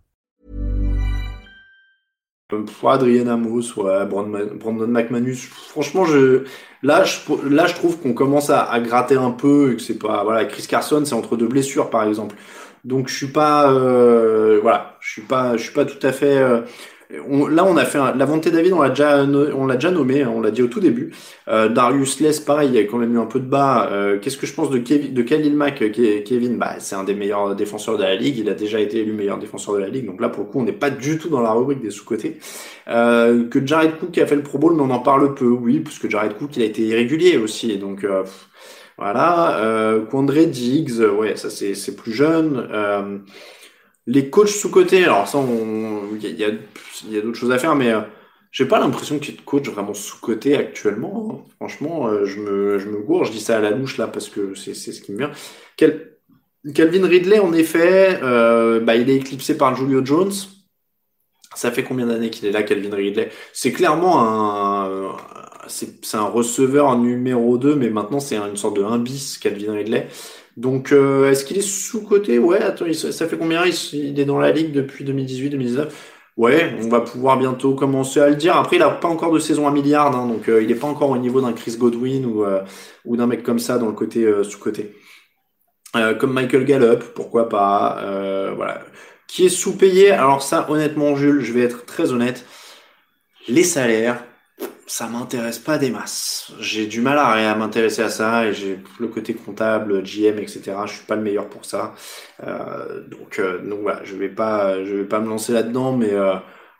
Soit Adrien Amos, ouais, Brandon, Brandon McManus. Franchement, je, là, je, là, je trouve qu'on commence à, à, gratter un peu et que c'est pas, voilà, Chris Carson, c'est entre deux blessures, par exemple. Donc je suis pas, euh, voilà, je suis pas, je suis pas tout à fait. Euh, on, là, on a fait un, la volonté David, on l'a déjà, on l'a déjà nommé, hein, on l'a dit au tout début. Euh, Darius Less, pareil, il y a eu un peu de bas. Euh, Qu'est-ce que je pense de Kevin, de Khalil Mack Kevin, bah, c'est un des meilleurs défenseurs de la ligue. Il a déjà été élu meilleur défenseur de la ligue. Donc là, pour le coup, on n'est pas du tout dans la rubrique des sous-côtés. Euh, que Jared Cook a fait le Pro Bowl, mais on en parle peu, oui, parce que Jared Cook, il a été irrégulier aussi. Donc euh, voilà, euh, Quandre Diggs, ouais, ça c'est c'est plus jeune. Les coachs sous-côté, alors ça, il y a, d'autres choses à faire, mais euh, j'ai pas l'impression qu'il y ait de coach vraiment sous-côté actuellement. Hein. Franchement, euh, je me je je dis ça à la louche là parce que c'est c'est ce qui me vient. Quel, Calvin Ridley, en effet, euh, bah, il est éclipsé par Julio Jones. Ça fait combien d'années qu'il est là, Calvin Ridley? C'est clairement un, c'est un receveur numéro 2, mais maintenant c'est une sorte de 1 bis, Calvin Ridley. Donc, euh, est-ce qu'il est sous-côté Ouais, attends, ça fait combien? Il, est dans la ligue depuis 2018-2019 Ouais, on va pouvoir bientôt commencer à le dire. Après, il n'a pas encore de saison à milliard, hein, donc euh, il n'est pas encore au niveau d'un Chris Godwin ou, euh, ou d'un mec comme ça dans le côté sous-côté. Euh, comme Michael Gallup, pourquoi pas. voilà. Qui est sous-payé? Alors ça, honnêtement, Jules, je vais être très honnête. Les salaires, ça m'intéresse pas des masses. J'ai du mal à, à m'intéresser à ça et j'ai le côté comptable, GM, etc. Je suis pas le meilleur pour ça. Euh, donc, euh, donc voilà, je vais pas, je vais pas me lancer là-dedans, mais euh,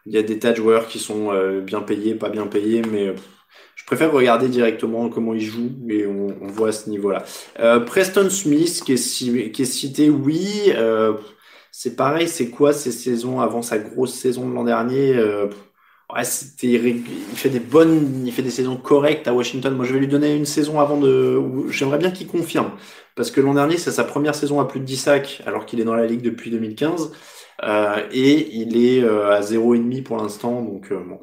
il y a des tas de joueurs qui sont bien payés, pas bien payés, mais je préfère regarder directement comment ils jouent et on, voit à ce niveau-là. Preston Smith qui est, qui est cité, oui. c'est pareil, c'est quoi ces saisons avant sa grosse saison de l'an dernier Ouais, il fait des bonnes, il fait des saisons correctes à Washington. Moi, je vais lui donner une saison avant de, j'aimerais bien qu'il confirme. Parce que l'an dernier, c'est sa première saison à plus de 10 sacs, alors qu'il est dans la ligue depuis 2015. Euh, et il est euh, à 0,5 pour l'instant, donc euh, bon.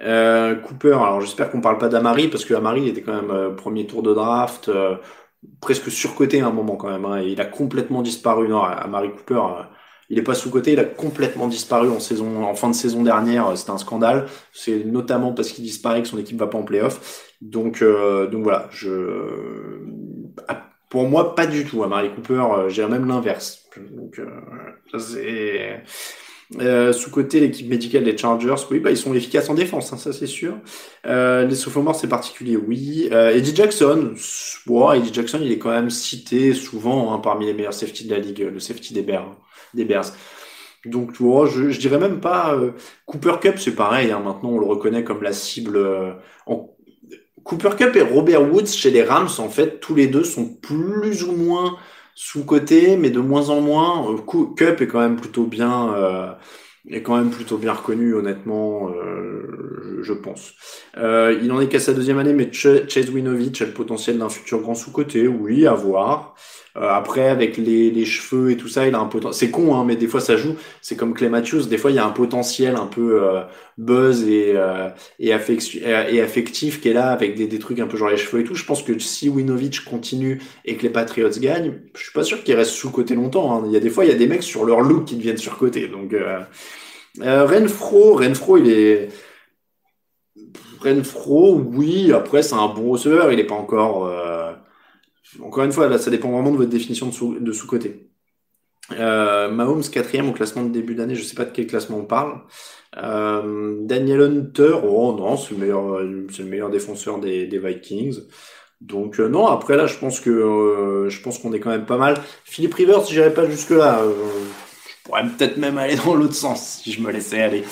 Euh, Cooper, alors j'espère qu'on parle pas d'Amari, parce que Amari était quand même euh, premier tour de draft, presque surcoté à un moment quand même, hein, il a complètement disparu. Non, Amari Cooper, il est pas sous-côté, il a complètement disparu en saison, en fin de saison dernière. C'était un scandale. C'est notamment parce qu'il disparaît que son équipe va pas en playoff. Donc, euh, donc voilà. Je, ah, pour moi, pas du tout. À Marie Cooper, euh, j'ai même l'inverse. Donc, euh, c'est. Euh, sous-côté, l'équipe médicale des Chargers, oui, bah, ils sont efficaces en défense, hein, ça c'est sûr. Euh, les sophomores, c'est particulier, oui. Euh, Eddie Jackson, bon, Eddie Jackson, il est quand même cité souvent hein, parmi les meilleurs safety de la ligue, le safety des Bears des Bears. Donc, vois, je, je dirais même pas. Euh, Cooper Cup, c'est pareil. Hein, maintenant, on le reconnaît comme la cible. Euh. Cooper Cup et Robert Woods chez les Rams, en fait, tous les deux sont plus ou moins sous côté, mais de moins en moins. Euh, Cup est quand même plutôt bien. Euh, est quand même plutôt bien reconnu, honnêtement, euh, je, pense. Euh, il en est qu'à sa deuxième année, mais Chase Winovich a le potentiel d'un futur grand sous-côté, oui, à voir. Euh, après, avec les, les, cheveux et tout ça, il a un potentiel. C'est con, hein, mais des fois ça joue. C'est comme Clay Matthews. Des fois, il y a un potentiel un peu buzz et, euh, affectif, qui est là avec des, trucs un peu genre les cheveux et tout. Je pense que si Winovich continue et que les Patriots gagnent, je suis pas sûr qu'il reste sous côté longtemps. Hein. Il y a des fois, il y a des mecs sur leur look qui deviennent sur côté. Donc, euh, euh, Renfro, Renfro, il est Renfro, oui. Après, c'est un bon receveur. Il n'est pas encore. Encore une fois, ça dépend vraiment de votre définition de sous-côté. Euh, Mahomes quatrième au classement de début d'année, je sais pas de quel classement on parle. Euh, Daniel Hunter, oh non, c'est le meilleur, le meilleur défenseur des, des Vikings. Donc euh, non, après là, je pense que euh, je pense qu'on est quand même pas mal. Philippe Rivers, j'irais pas jusque là. Euh, je pourrais peut-être même aller dans l'autre sens si je me laissais aller.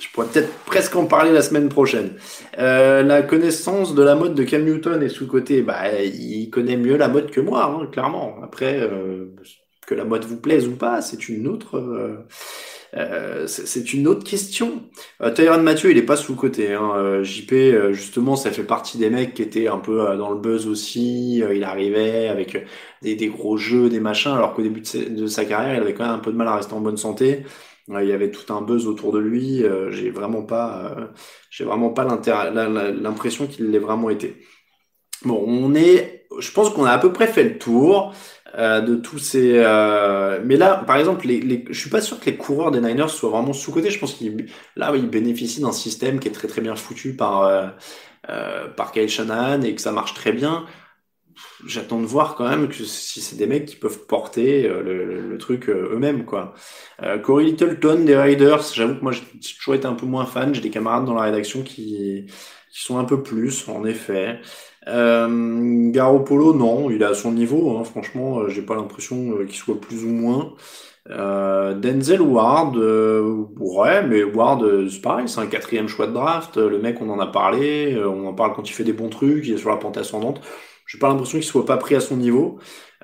Je pourrais peut-être presque en parler la semaine prochaine. la connaissance de la mode de Cam Newton est sous côté, bah il connaît mieux la mode que moi, hein, clairement. Après, que la mode vous plaise ou pas, c'est une autre. Euh, c'est une autre question. Euh, Tyron Mathieu, il est pas sous côté. Hein. Euh, JP, euh, justement, ça fait partie des mecs qui étaient un peu dans le buzz aussi. il arrivait avec des, gros jeux, des machins, alors qu'au début de, sa carrière, il avait quand même un peu de mal à rester en bonne santé. il y avait tout un buzz autour de lui. j'ai vraiment pas, j'ai vraiment pas l'impression qu'il l'ait vraiment été. Bon, on est, je pense qu'on a à peu près fait le tour. Euh, de tous ces. Euh... Mais là, par exemple, les, les... je suis pas sûr que les coureurs des Niners soient vraiment sous côté. Je pense qu'ils là, ils bénéficient d'un système qui est très très bien foutu par euh, euh, par Kyle Shanahan et que ça marche très bien. J'attends de voir quand même que si c'est des mecs qui peuvent porter euh, le, le, truc eux-mêmes quoi. Corey Littleton des Raiders, j'avoue que moi j'ai toujours été un peu moins fan. J'ai des camarades dans la rédaction qui qui sont un peu plus en effet. Euh, Garoppolo, non, il est à son niveau. Hein, franchement, euh, j'ai pas l'impression euh, qu'il soit plus ou moins. Euh, Denzel Ward, euh, ouais, mais Ward, c'est pareil, c'est un quatrième choix de draft. Le mec, on en a parlé, on en parle quand il fait des bons trucs, il est sur la pente ascendante. J'ai pas l'impression qu'il soit pas pris à son niveau.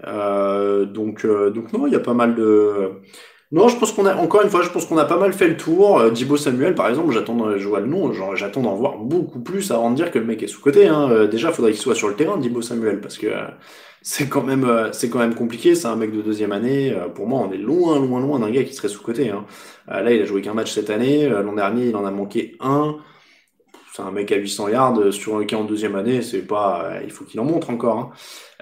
donc, donc non, il y a pas mal de non, je pense qu'on a, encore une fois, je pense qu'on a pas mal fait le tour. Euh, Dibo Samuel, par exemple, j'attends, je vois le nom, j'attends d'en voir beaucoup plus avant de dire que le mec est sous-côté. Hein. Euh, déjà, faudrait qu'il soit sur le terrain, Dibo Samuel, parce que euh, c'est quand même, euh, c'est quand même compliqué. C'est un mec de deuxième année. pour moi, on est loin, loin, loin d'un gars qui serait sous-côté. Hein. là, il a joué qu'un match cette année. L'an dernier, il en a manqué un un mec à 800 yards sur en deuxième année, c'est pas, il faut qu'il en montre encore. Hein.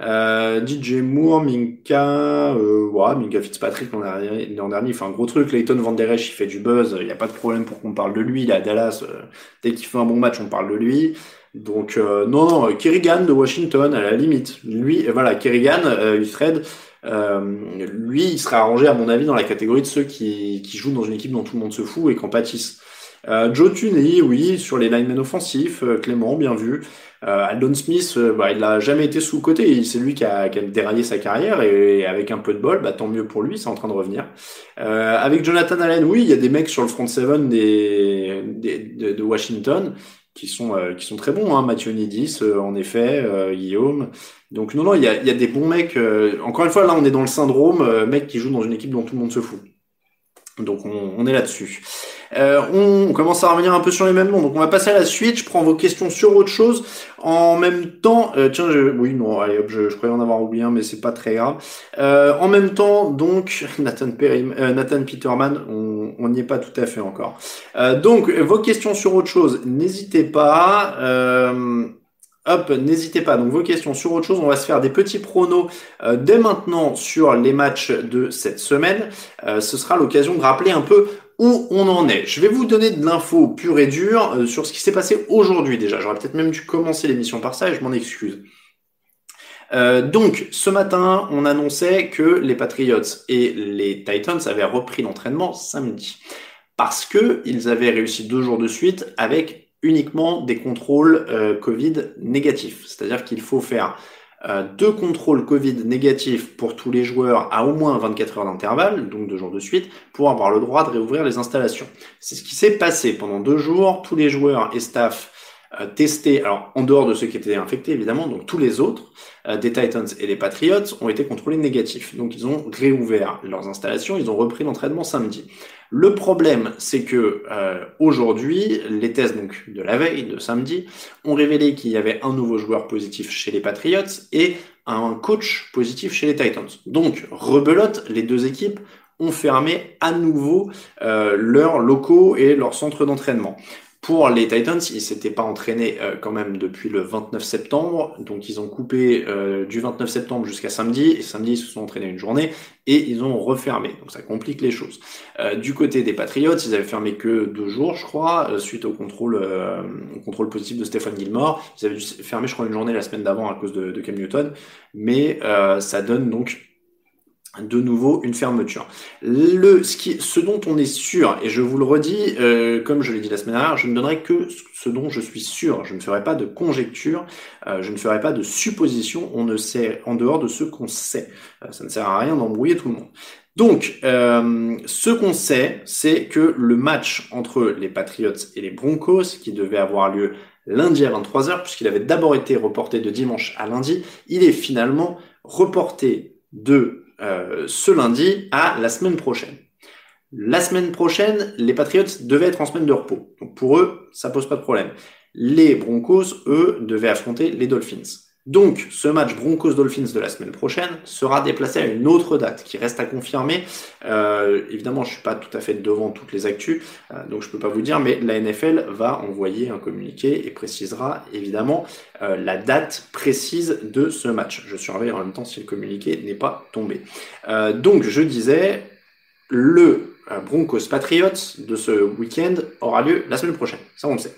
Euh, DJ Moore, Minka, euh, Minka Fitzpatrick l'an dernier, dernier, il fait un gros truc. Leighton Van Der Esch, il fait du buzz. Il n'y a pas de problème pour qu'on parle de lui. Il est à Dallas. Euh, dès qu'il fait un bon match, on parle de lui. Donc euh, non, non, Kerrigan de Washington, à la limite. Lui, voilà, Kerrigan, euh, Fred, lui, il serait arrangé à mon avis dans la catégorie de ceux qui, qui jouent dans une équipe dont tout le monde se fout et qui en pâtissent. Euh, Joe Tunney, oui, sur les linemen offensifs, euh, Clément, bien vu. Euh, Aldon Smith, euh, bah, il n'a jamais été sous côté. C'est lui qui a, qui a, déraillé sa carrière et, avec un peu de bol, bah, tant mieux pour lui, c'est en train de revenir. avec Jonathan Allen, oui, il y a des mecs sur le front seven des, des de, Washington qui sont qui sont très bons. Hein. Mathieu Nidis, en effet, Guillaume. Donc non, non, il y a, y a des bons mecs. encore une fois, là, on est dans le syndrome mec qui joue dans une équipe dont tout le monde se fout. Donc on, on est là-dessus. Euh, on, commence à revenir un peu sur les mêmes noms. Donc on va passer à la suite. Je prends vos questions sur autre chose. En même temps, euh, tiens, je, oui, non, allez, hop, je, je croyais en avoir oublié un, mais c'est pas très grave. Euh, en même temps, donc Nathan, euh, Nathan Peterman, on n'y est pas tout à fait encore. donc vos questions sur autre chose, n'hésitez pas. Hop, n'hésitez pas. Donc vos questions sur autre chose, on va se faire des petits pronos dès maintenant sur les matchs de cette semaine. ce sera l'occasion de rappeler un peu où on en est. Je vais vous donner de l'info pure et dure euh, sur ce qui s'est passé aujourd'hui déjà. J'aurais peut-être même dû commencer l'émission par ça et je m'en excuse. Euh, donc, ce matin, on annonçait que les Patriots et les Titans avaient repris l'entraînement samedi parce que ils avaient réussi deux jours de suite avec uniquement des contrôles euh, Covid négatifs. C'est-à-dire qu'il faut faire euh, deux contrôles Covid négatifs pour tous les joueurs à au moins 24 heures d'intervalle, donc deux jours de suite, pour avoir le droit de réouvrir les installations. C'est ce qui s'est passé pendant deux jours. Tous les joueurs et staff testés, alors en dehors de ceux qui étaient infectés évidemment, donc tous les autres, euh, des Titans et des Patriots, ont été contrôlés négatifs. Donc ils ont réouvert leurs installations, ils ont repris l'entraînement samedi. Le problème, c'est que euh, aujourd'hui, les tests donc de la veille, de samedi, ont révélé qu'il y avait un nouveau joueur positif chez les Patriots et un coach positif chez les Titans. Donc, rebelote, les deux équipes ont fermé à nouveau euh, leurs locaux et leurs centres d'entraînement. Pour les Titans, ils s'étaient pas entraînés euh, quand même depuis le 29 septembre, donc ils ont coupé euh, du 29 septembre jusqu'à samedi, et samedi ils se sont entraînés une journée, et ils ont refermé, donc ça complique les choses. Euh, du côté des Patriots, ils avaient fermé que deux jours, je crois, suite au contrôle, au contrôle positif de Stéphane Gilmore. Ils avaient dû fermer, je crois, une journée la semaine d'avant à cause de, de Cam Newton, mais ça donne donc de nouveau une fermeture. Le, ce, qui, ce dont on est sûr, et je vous le redis, euh, comme je l'ai dit la semaine dernière, je ne donnerai que ce dont je suis sûr. Je ne ferai pas de conjecture, euh, je ne ferai pas de supposition. On ne sait en dehors de ce qu'on sait. Euh, ça ne sert à rien d'embrouiller tout le monde. Donc, ce qu'on sait, c'est que le match entre les Patriots et les Broncos, qui devait avoir lieu lundi à 23h, puisqu'il avait d'abord été reporté de dimanche à lundi, il est finalement reporté de euh, ce lundi à la semaine prochaine. La semaine prochaine, les Patriots devaient être en semaine de repos. Donc pour eux, ça pose pas de problème. Les Broncos, eux, devaient affronter les Dolphins. Donc, ce match Broncos-Dolphins de la semaine prochaine sera déplacé à une autre date qui reste à confirmer. Euh, évidemment, je suis pas tout à fait devant toutes les actus, euh, donc je peux pas vous dire, mais la NFL va envoyer un communiqué et précisera évidemment euh, la date précise de ce match. Je surveille en même temps si le communiqué n'est pas tombé. donc, je disais, le Broncos Patriots de ce week-end aura lieu la semaine prochaine. Ça, on le sait.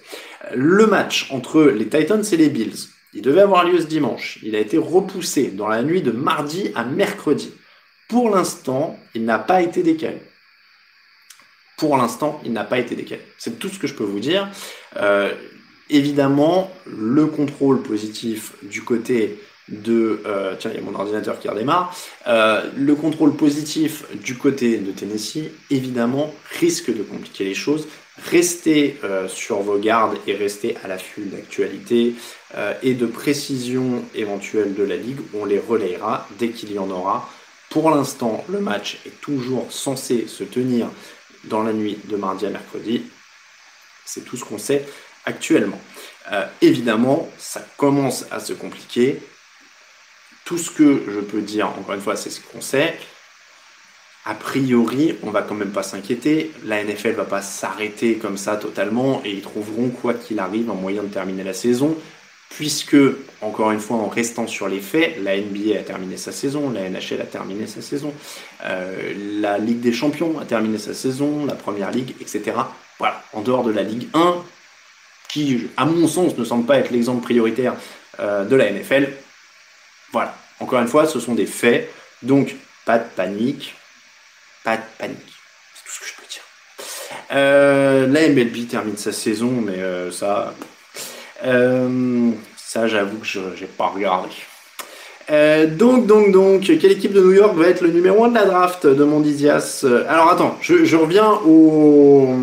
Le match entre les Titans et les Bills il devait avoir lieu ce dimanche. Il a été repoussé dans la nuit de mardi à mercredi. Pour l'instant, il n'a pas été décalé. Pour l'instant, il n'a pas été décalé. C'est tout ce que je peux vous dire. Euh, évidemment, le contrôle positif du côté de... Euh, tiens, il y a mon ordinateur qui redémarre. Euh, le contrôle positif du côté de Tennessee, évidemment, risque de compliquer les choses. Restez euh, sur vos gardes et restez à l'affût d'actualité euh, et de précision éventuelle de la ligue. On les relayera dès qu'il y en aura. Pour l'instant, le match est toujours censé se tenir dans la nuit de mardi à mercredi. C'est tout ce qu'on sait actuellement. Euh, évidemment, ça commence à se compliquer. Tout ce que je peux dire, encore une fois, c'est ce qu'on sait a priori, on va quand même pas s'inquiéter. La NFL va pas s'arrêter comme ça totalement et ils trouveront quoi qu'il arrive un moyen de terminer la saison. Puisque, encore une fois, en restant sur les faits, la NBA a terminé sa saison, la NHL a terminé sa saison, euh, la Ligue des Champions a terminé sa saison, la Première Ligue, etc. Voilà, en dehors de la Ligue 1, qui, à mon sens, ne semble pas être l'exemple prioritaire euh, de la NFL. Voilà, encore une fois, ce sont des faits, donc pas de panique, pas de panique. C'est tout ce que je peux dire. Euh, la MLB termine sa saison, mais euh, ça, euh, ça j'avoue que je n'ai pas regardé. donc, donc, donc, quelle équipe de New York va être le numéro 1 de la draft de Mondizias Alors attends, je, reviens au...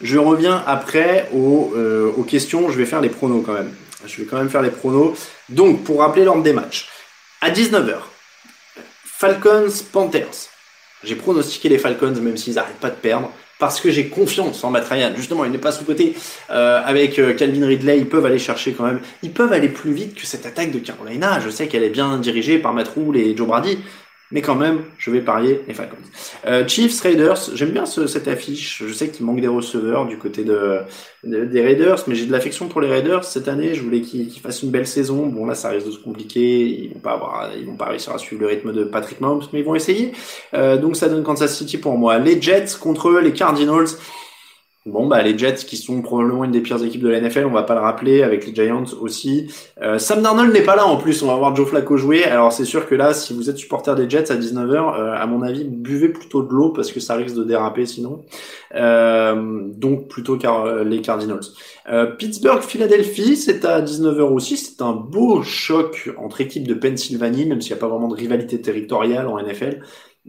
Je reviens après aux, questions, je vais faire les pronos quand même. Je vais quand même faire les pronos. Donc, pour rappeler l'ordre des matchs, à 19h, Falcons Panthers. J'ai pronostiqué les Falcons, même s'ils n'arrêtent pas de perdre, parce que j'ai confiance en Matt Ryan. Justement, il n'est pas sous-côté. Euh, avec euh, Calvin Ridley, ils peuvent aller chercher quand même. Ils peuvent aller plus vite que cette attaque de Carolina. Je sais qu'elle est bien dirigée par Matt Rule et Joe Brady, mais quand même, je vais parier les Falcons. Euh, Chiefs, Raiders, j'aime bien cette affiche. Je sais qu'il manque des receveurs du côté de, des Raiders, mais j'ai de l'affection pour les Raiders cette année. Je voulais qu'ils fassent une belle saison. Bon là, ça risque de se compliquer. Ils vont pas avoir, ils vont pas réussir à suivre le rythme de Patrick Mahomes, mais ils vont essayer. Euh, donc ça donne Kansas City pour moi. Les Jets contre les Cardinals. Bon, bah, les Jets, qui sont probablement une des pires équipes de la NFL, on va pas le rappeler, avec les Giants aussi. Euh, Sam Darnold n'est pas là en plus, on va voir Joe Flacco jouer. Alors, c'est sûr que là, si vous êtes supporter des Jets à 19h, euh, à mon avis, buvez plutôt de l'eau parce que ça risque de déraper sinon. Euh, donc, plutôt car, les Cardinals. Pittsburgh, Philadelphie, c'est à 19h aussi. C'est un beau choc entre équipes de Pennsylvanie, même s'il n'y a pas vraiment de rivalité territoriale en NFL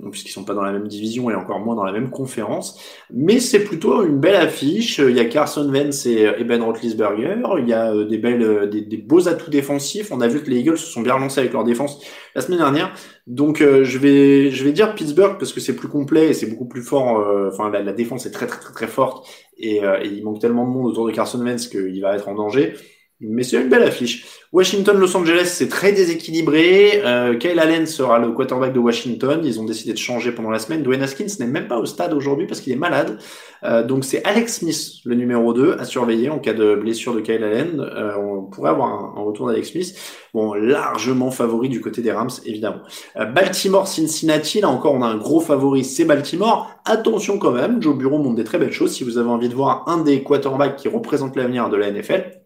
puisqu'ils sont pas dans la même division et encore moins dans la même conférence. Mais c'est plutôt une belle affiche. Il y a Carson Wentz et, Ben Roethlisberger. Il y a euh, des belles, euh, des, beaux atouts défensifs. On a vu que les Eagles se sont bien relancés avec leur défense la semaine dernière. Donc euh, je vais, je vais dire Pittsburgh parce que c'est plus complet et c'est beaucoup plus fort. Enfin, la, défense est très très très très forte et, et, il manque tellement de monde autour de Carson Wentz qu'il va être en danger. Mais c'est une belle affiche. Washington-Los Angeles, c'est très déséquilibré. Euh, Kyle Allen sera le quarterback de Washington. Ils ont décidé de changer pendant la semaine. Dwayne Haskins n'est même pas au stade aujourd'hui parce qu'il est malade. Euh, donc c'est Alex Smith, le numéro 2, à surveiller en cas de blessure de Kyle Allen. Euh, on pourrait avoir un, retour d'Alex Smith. Bon, largement favori du côté des Rams, évidemment. Euh, Baltimore-Cincinnati, là encore, on a un gros favori, c'est Baltimore. Attention quand même, Joe Bureau montre des très belles choses. Si vous avez envie de voir un des quarterbacks qui représente l'avenir de la NFL,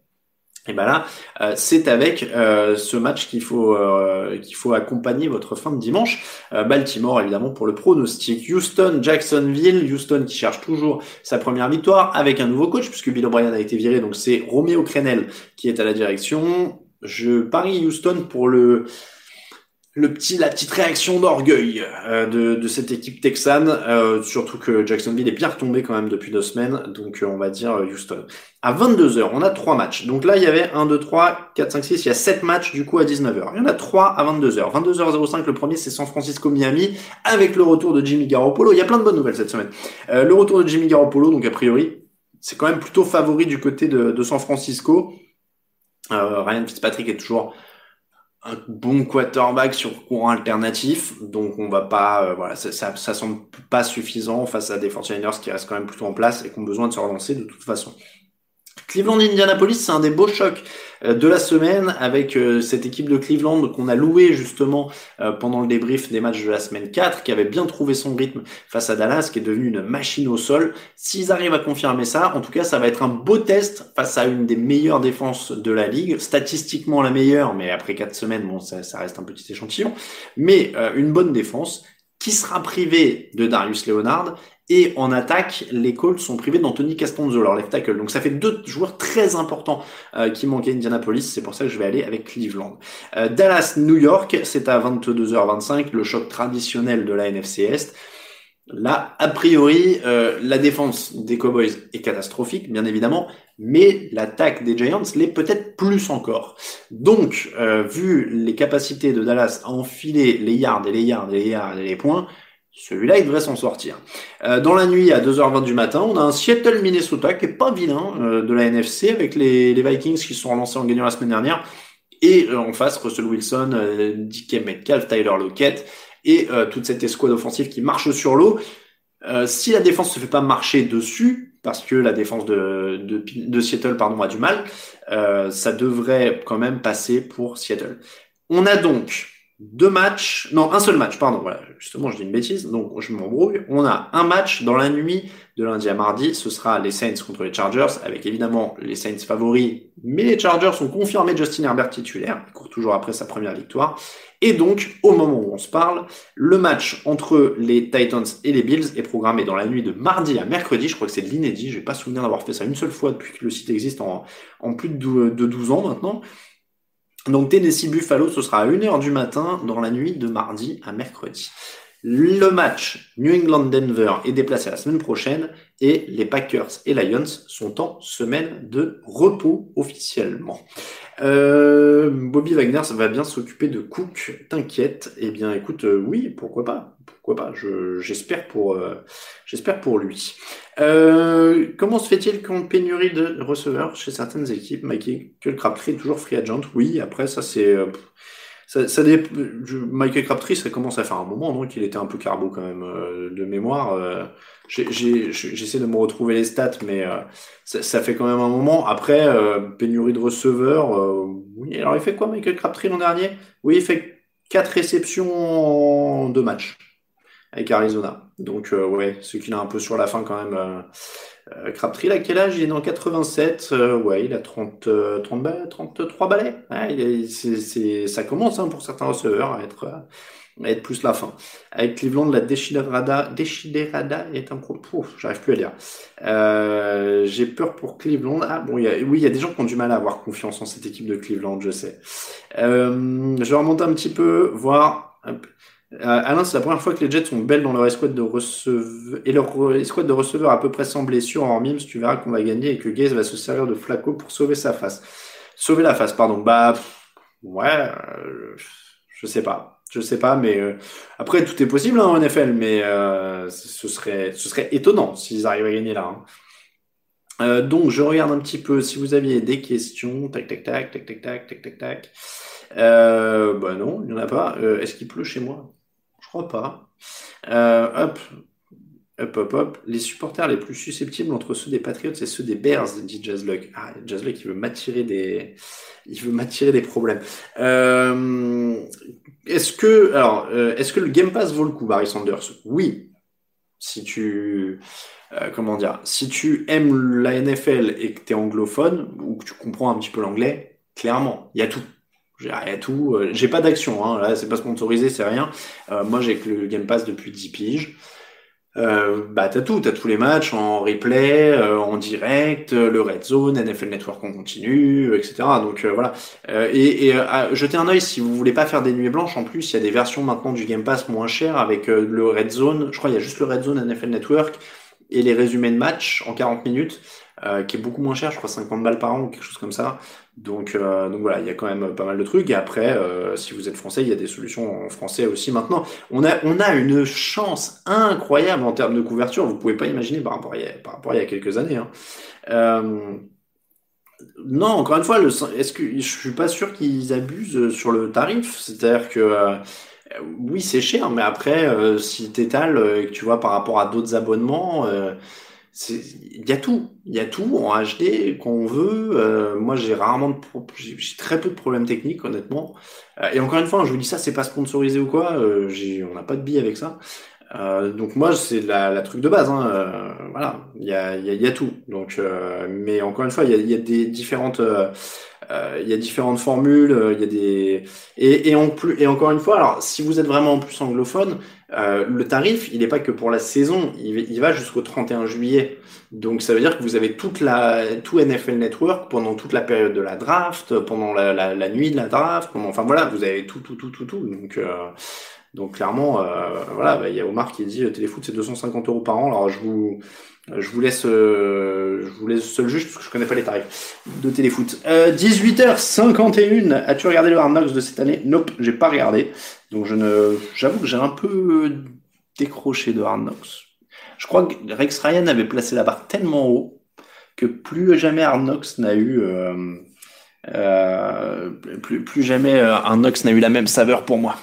et ben là, euh, c'est avec euh, ce match qu'il faut euh, qu'il faut accompagner votre fin de dimanche. Baltimore évidemment pour le pronostic. Houston, Jacksonville, Houston qui cherche toujours sa première victoire avec un nouveau coach puisque Bill O'Brien a été viré, donc c'est Romeo Crenel qui est à la direction. Je parie Houston pour le le petit, la petite réaction d'orgueil euh, de, de, cette équipe texane, euh, surtout que Jacksonville est bien retombé quand même depuis deux semaines, donc euh, on va dire Houston. À 22h, on a trois matchs. Donc là, il y avait 1, 2, 3, 4, 5, 6, il y a sept matchs du coup à 19h. Il y en a trois à 22h. 22h05, le premier c'est San Francisco-Miami, avec le retour de Jimmy Garoppolo. Il y a plein de bonnes nouvelles cette semaine. le retour de Jimmy Garoppolo, donc a priori, c'est quand même plutôt favori du côté de San Francisco. Ryan Fitzpatrick est toujours un bon quarterback sur courant alternatif, donc on va pas, euh, voilà, ça, ça, semble pas suffisant face à des 49ers qui restent quand même plutôt en place et qui ont besoin de se relancer de toute façon. Cleveland-Indianapolis, c'est un des beaux chocs euh, de la semaine avec euh, cette équipe de Cleveland qu'on a loué justement euh, pendant le débrief des matchs de la semaine 4, qui avait bien trouvé son rythme face à Dallas, qui est devenu une machine au sol. S'ils arrivent à confirmer ça, en tout cas, ça va être un beau test face à une des meilleures défenses de la ligue, statistiquement la meilleure, mais après quatre semaines, bon, ça, ça reste un petit échantillon, mais une bonne défense. Qui sera privé de Darius Leonard? Et en attaque, les Colts sont privés d'Anthony Castonzo, leur left tackle. Donc ça fait deux joueurs très importants euh, qui manquaient Indianapolis. C'est pour ça que je vais aller avec Cleveland. Euh, Dallas, New York, c'est à 22h25, le choc traditionnel de la NFC Est. Là, a priori, euh, la défense des Cowboys est catastrophique, bien évidemment, mais l'attaque des Giants l'est peut-être plus encore. Donc, vu les capacités de Dallas à enfiler les yards et les yards et les yards et les points, celui-là, il devrait s'en sortir. Euh, dans la nuit, à 2h20 du matin, on a un Seattle-Minnesota qui est pas vilain euh, de la NFC avec les, les, Vikings qui sont relancés en gagnant la semaine dernière. Et euh, en face, Russell Wilson, euh, DK Metcalf, Tyler Lockett et toute cette escouade offensive qui marche sur l'eau. si la défense se fait pas marcher dessus, parce que la défense de, de, de Seattle pardon, a du mal, ça devrait quand même passer pour Seattle. On a donc deux matchs, non, un seul match, pardon, voilà, justement, je dis une bêtise, donc je m'embrouille. On a un match dans la nuit de lundi à mardi, ce sera les Saints contre les Chargers, avec évidemment les Saints favoris, mais les Chargers ont confirmé Justin Herbert titulaire, il court toujours après sa première victoire. Et donc, au moment où on se parle, le match entre les Titans et les Bills est programmé dans la nuit de mardi à mercredi. Je crois que c'est de l'inédit. Je vais pas souvenir d'avoir fait ça une seule fois depuis que le site existe en, en plus de 12 ans maintenant. Donc Tennessee Buffalo, ce sera à 1h du matin dans la nuit de mardi à mercredi. Le match New England-Denver est déplacé la semaine prochaine et les Packers et Lions sont en semaine de repos officiellement. Euh, Bobby Wagner va bien s'occuper de Cook, t'inquiète. Eh bien écoute, euh, oui, pourquoi pas Pourquoi pas J'espère pour, euh, j'espère pour lui. Euh, comment se fait-il qu'en pénurie de receveurs chez certaines équipes, Michael Crabtree est toujours free agent? Oui, après ça c'est euh, ça, Michael Crabtree, ça commence à faire un moment, non Qu'il était un peu carbo quand même de mémoire. J'essaie de me retrouver les stats, mais ça, ça, fait quand même un moment. Après, pénurie de receveurs, oui. Alors il fait quoi Michael Crabtree l'an dernier? Oui, il fait quatre réceptions en deux matchs avec Arizona. Donc, euh, ouais, ce qu'il a un peu sur la fin quand même. Euh, euh Crabtree, à quel âge? Il est dans 87. Euh, ouais, il a 30, 30 33 balais. Ouais, c'est, ça commence hein, pour certains receveurs à être, à être plus la fin. Avec Cleveland, la Deshiderada, Deshiderada est un pro. J'arrive plus à lire. Euh, j'ai peur pour Cleveland. Ah bon, y a, oui, il y a des gens qui ont du mal à avoir confiance en cette équipe de Cleveland, je sais. je vais remonter un petit peu, voir. Euh, Alain, c'est la première fois que les Jets sont belles dans leur escouade de receveurs et leur escouade de receveurs à peu près sans blessure en mimes. Tu verras qu'on va gagner et que Gaze va se servir de Flaco pour sauver sa face. Sauver la face, pardon. Bah, ouais, euh, je sais pas. Je sais pas, mais euh, après, tout est possible hein, en NFL, mais ce, serait, ce serait étonnant s'ils arrivent à gagner là. Hein. donc, je regarde un petit peu si vous aviez des questions. Tac, tac, tac, tac, tac, tac, tac, tac, tac. bah non, il n'y en a pas. Est-ce qu'il pleut chez moi? Pas. hop, Hop, hop, hop. Les supporters les plus susceptibles entre ceux des Patriots et ceux des Bears, dit Jazzluck. Ah, Jazzluck, il veut m'attirer des, il veut m'attirer des problèmes. Euh, est-ce que, alors, euh, est-ce que le Game Pass vaut le coup, Barry Sanders? Oui. Si tu, euh, comment dire, si tu aimes la NFL et que tu es anglophone ou que tu comprends un petit peu l'anglais, clairement, il y a tout. Y a tout. J'ai pas d'action, hein. là, c'est pas sponsorisé, c'est rien. moi, j'ai que le Game Pass depuis 10 piges. Euh, bah t'as tout, t'as tous les matchs en replay, euh, en direct, euh, le Red Zone, NFL Network en continu, etc. Donc euh, voilà. et, et jetez un œil si vous voulez pas faire des nuits blanches. En plus, il y a des versions maintenant du Game Pass moins chères avec le Red Zone. Je crois il y a juste le Red Zone NFL Network et les résumés de match en 40 minutes, qui est beaucoup moins cher. Je crois 50 balles par an ou quelque chose comme ça. Donc, euh, donc voilà, il y a quand même pas mal de trucs. Et après, euh, si vous êtes français, il y a des solutions en français aussi maintenant. On a, une chance incroyable en termes de couverture. Vous pouvez pas imaginer par rapport à, par rapport il y a quelques années. Hein. Euh, non, encore une fois, le, est-ce que je suis pas sûr qu'ils abusent sur le tarif. C'est-à-dire que oui, c'est cher, mais après, si t'étales et que tu vois par rapport à d'autres abonnements il y a tout, il y a tout en HD qu'on veut. Euh, moi, j'ai rarement, de j'ai très peu de problèmes techniques, honnêtement. Euh, et encore une fois, je vous dis ça, c'est pas sponsorisé ou quoi. Euh, on n'a pas de billes avec ça. donc moi, c'est la, la truc de base. Hein. voilà, il y a, y, a, y a tout. Donc, mais encore une fois, il y a, y a des différentes euh, il y a différentes formules, euh, il y a des et, et, en plus et encore une fois, alors si vous êtes vraiment en plus anglophone, euh, le tarif, il n'est pas que pour la saison, il, il va jusqu'au 31 juillet. Donc ça veut dire que vous avez toute la tout NFL Network pendant toute la période de la draft, pendant la, la, la nuit de la draft, pendant, enfin voilà, vous avez tout tout tout tout tout. Donc euh, donc clairement, euh, voilà, bah, il y a Omar qui dit téléfoot c'est 250 euros par an. Alors je vous je vous laisse, euh, je vous laisse seul juge parce que je connais pas les tarifs de téléfoot. Euh, 18h51. As-tu regardé le Hard de cette année? Nope, j'ai pas regardé. Donc je ne, j'avoue que j'ai un peu décroché de Hard. Je crois que Rex Ryan avait placé la barre tellement haut que plus jamais Hard n'a eu, euh, euh plus, plus jamais Hard Knocks n'a eu la même saveur pour moi.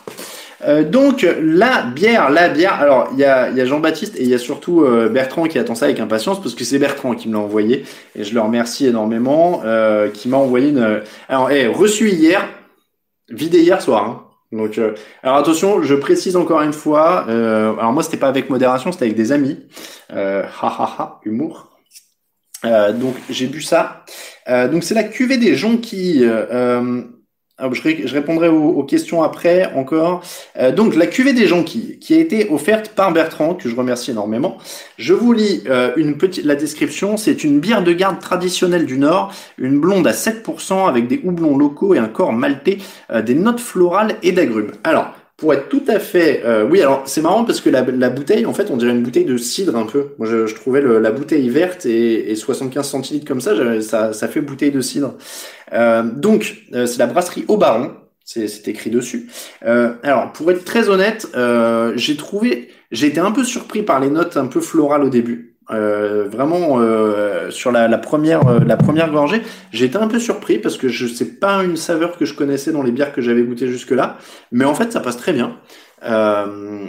Euh, donc la bière, la bière. Alors il y a, y a Jean-Baptiste et il y a surtout euh, Bertrand qui attend ça avec impatience parce que c'est Bertrand qui me l'a envoyé et je le remercie énormément. Euh, qui m'a envoyé une. Alors hey, reçu hier, vidé hier soir. Hein. Donc alors attention, je précise encore une fois. alors moi c'était pas avec modération, c'était avec des amis. ha ha ha, humour. donc j'ai bu ça. donc c'est la cuvée des jonquilles. Ah, je, répondrai aux, questions après encore. Euh, donc la cuvée des jonquilles qui a été offerte par Bertrand, que je remercie énormément. Je vous lis euh, une petite la description. C'est une bière de garde traditionnelle du Nord, une blonde à 7% avec des houblons locaux et un corps maltais, euh, des notes florales et d'agrumes. Alors pour être tout à fait, euh, oui, alors c'est marrant parce que la, bouteille, en fait, on dirait une bouteille de cidre un peu. Moi, je, trouvais la bouteille verte et, et 75 centilitres comme ça, ça, ça fait bouteille de cidre. Euh, donc, euh, c'est la brasserie Au Baron. C'est écrit dessus. Euh, alors, pour être très honnête, j'ai trouvé, j'ai été un peu surpris par les notes un peu florales au début. Euh, vraiment euh, sur la, la, première euh, la première gorgée, été un peu surpris parce que je sais pas une saveur que je connaissais dans les bières que j'avais goûtées jusque là, mais en fait ça passe très bien.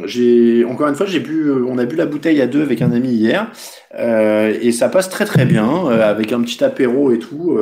J'ai encore une fois j'ai bu on a bu la bouteille à deux avec un ami hier et ça passe très très bien avec un petit apéro et tout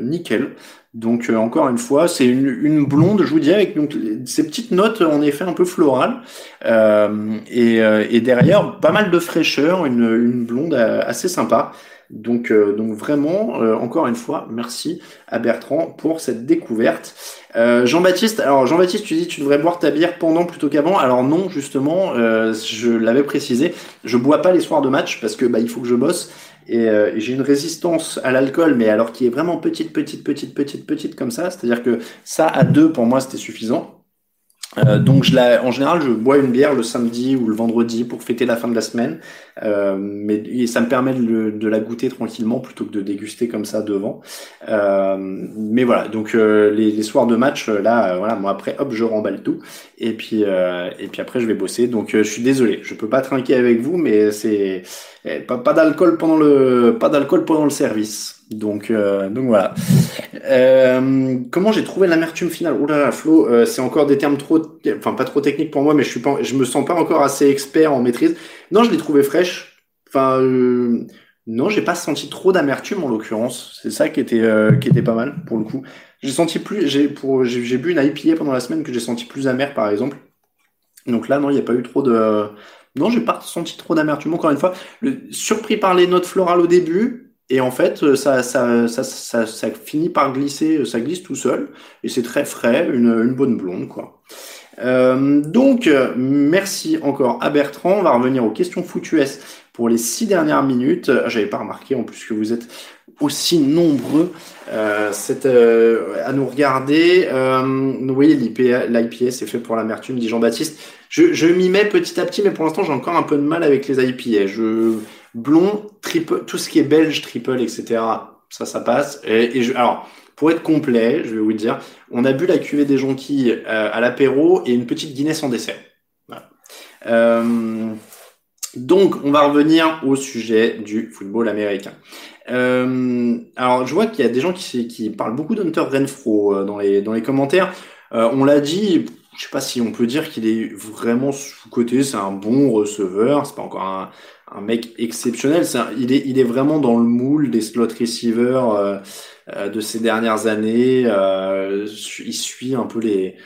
nickel. Donc euh, encore une fois, c'est une, une, blonde, je vous dis, avec donc, ces petites notes en effet un peu florales. Euh, et, euh, et, derrière, pas mal de fraîcheur, une, une blonde euh, assez sympa. Donc, donc vraiment, encore une fois, merci à Bertrand pour cette découverte. Jean-Baptiste, alors Jean-Baptiste, tu dis tu devrais boire ta bière pendant plutôt qu'avant. Alors non, justement, je l'avais précisé, je bois pas les soirs de match parce que bah, il faut que je bosse. Euh, et, j'ai une résistance à l'alcool, mais alors qui est vraiment petite, petite, petite, petite, petite comme ça. C'est-à-dire que ça, à deux, pour moi, c'était suffisant. Euh, donc je la, en général, je bois une bière le samedi ou le vendredi pour fêter la fin de la semaine, euh, mais ça me permet de, de, la goûter tranquillement plutôt que de déguster comme ça devant. Euh, mais voilà, donc euh, les, les, soirs de match, euh, là, voilà, moi après, hop, je remballe tout et puis et puis après je vais bosser. Donc je suis désolé, je peux pas trinquer avec vous, mais c'est eh, pas, pas d'alcool pendant le pas d'alcool pendant le service. Donc, euh, donc voilà. Euh, comment j'ai trouvé l'amertume finale? Oh là là, Flo, euh, c'est encore des termes trop, enfin pas trop techniques pour moi, mais je suis pas, je me sens pas encore assez expert en maîtrise. Non, je l'ai trouvé fraîche. Enfin, euh, non, j'ai pas senti trop d'amertume en l'occurrence. C'est ça qui était, euh, qui était pas mal pour le coup. J'ai senti plus, j'ai pour, j'ai bu une IPA pendant la semaine que j'ai senti plus amer par exemple. Donc là, non, il n'y a pas eu trop de. Non, j'ai pas senti trop d'amertume. Encore une fois, le, surpris par les notes florales au début, et en fait, euh, ça, ça, ça, ça, finit par glisser, euh, ça glisse tout seul, et c'est très frais, une, bonne blonde, quoi. Euh, donc, merci encore à Bertrand. On va revenir aux questions foutues pour les six dernières minutes. J'avais pas remarqué en plus que vous êtes aussi nombreux à nous regarder. Euh, oui, l'IPS est fait pour l'amertume, dit Jean-Baptiste. Je, je m'y mets petit à petit, mais pour l'instant, j'ai encore un peu de mal avec les IPA. Je blond, triple, tout ce qui est belge, triple, etc. Ça, ça passe. Et, je, alors, pour être complet, je vais vous dire, on a bu la cuvée des jonquilles euh, à l'apéro et une petite Guinness en dessert. Voilà. Euh, donc, on va revenir au sujet du football américain. Euh, alors, je vois qu'il y a des gens qui, qui parlent beaucoup d'Hunter Renfro euh, dans les, dans les commentaires. Euh, on l'a dit, je sais pas si on peut dire qu'il est vraiment sous-côté, c'est un bon receveur, c'est pas encore un, un mec exceptionnel. il, est, il est vraiment dans le moule des slot receivers euh, euh, de ces dernières années. Euh, il suit un peu les,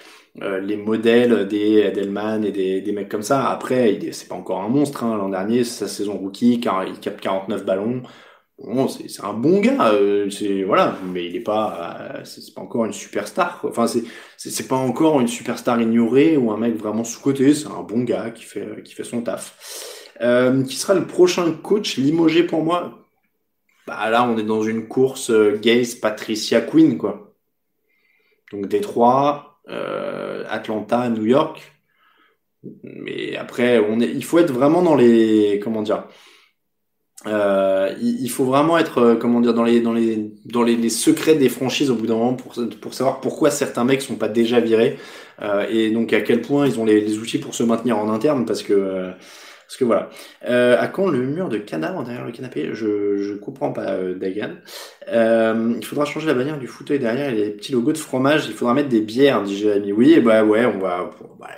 euh, les modèles des Edelman et des, des mecs comme ça. Après, c'est pas encore un monstre. Hein. L'an dernier, c'est sa saison rookie, car il capte 49 ballons. Bon, c'est un bon gars, c'est voilà, mais il est pas, c'est pas encore une superstar. Quoi. Enfin, c'est c'est pas encore une superstar ignorée ou un mec vraiment sous côté. C'est un bon gars qui fait qui fait son taf. Euh, qui sera le prochain coach limogé pour moi? Bah, Là, on est dans une course euh, Gaze, Patricia Quinn, quoi. Donc Détroit, euh, Atlanta, New York. Mais après, on est, il faut être vraiment dans les. Comment dire euh, il, faut vraiment être, comment dire, dans les dans les dans les, secrets des franchises au bout d'un moment pour pour savoir pourquoi certains mecs sont pas déjà virés et donc à quel point ils ont les, les, outils pour se maintenir en interne parce que parce que voilà. Euh, à quand le mur de cadavre derrière le canapé? Je je comprends pas, euh, Dagan. Euh, il faudra changer la bannière du fauteuil derrière et les petits logos de fromage. Il faudra mettre des bières, dit Jérémy. Oui, bah ouais, on va. Bah,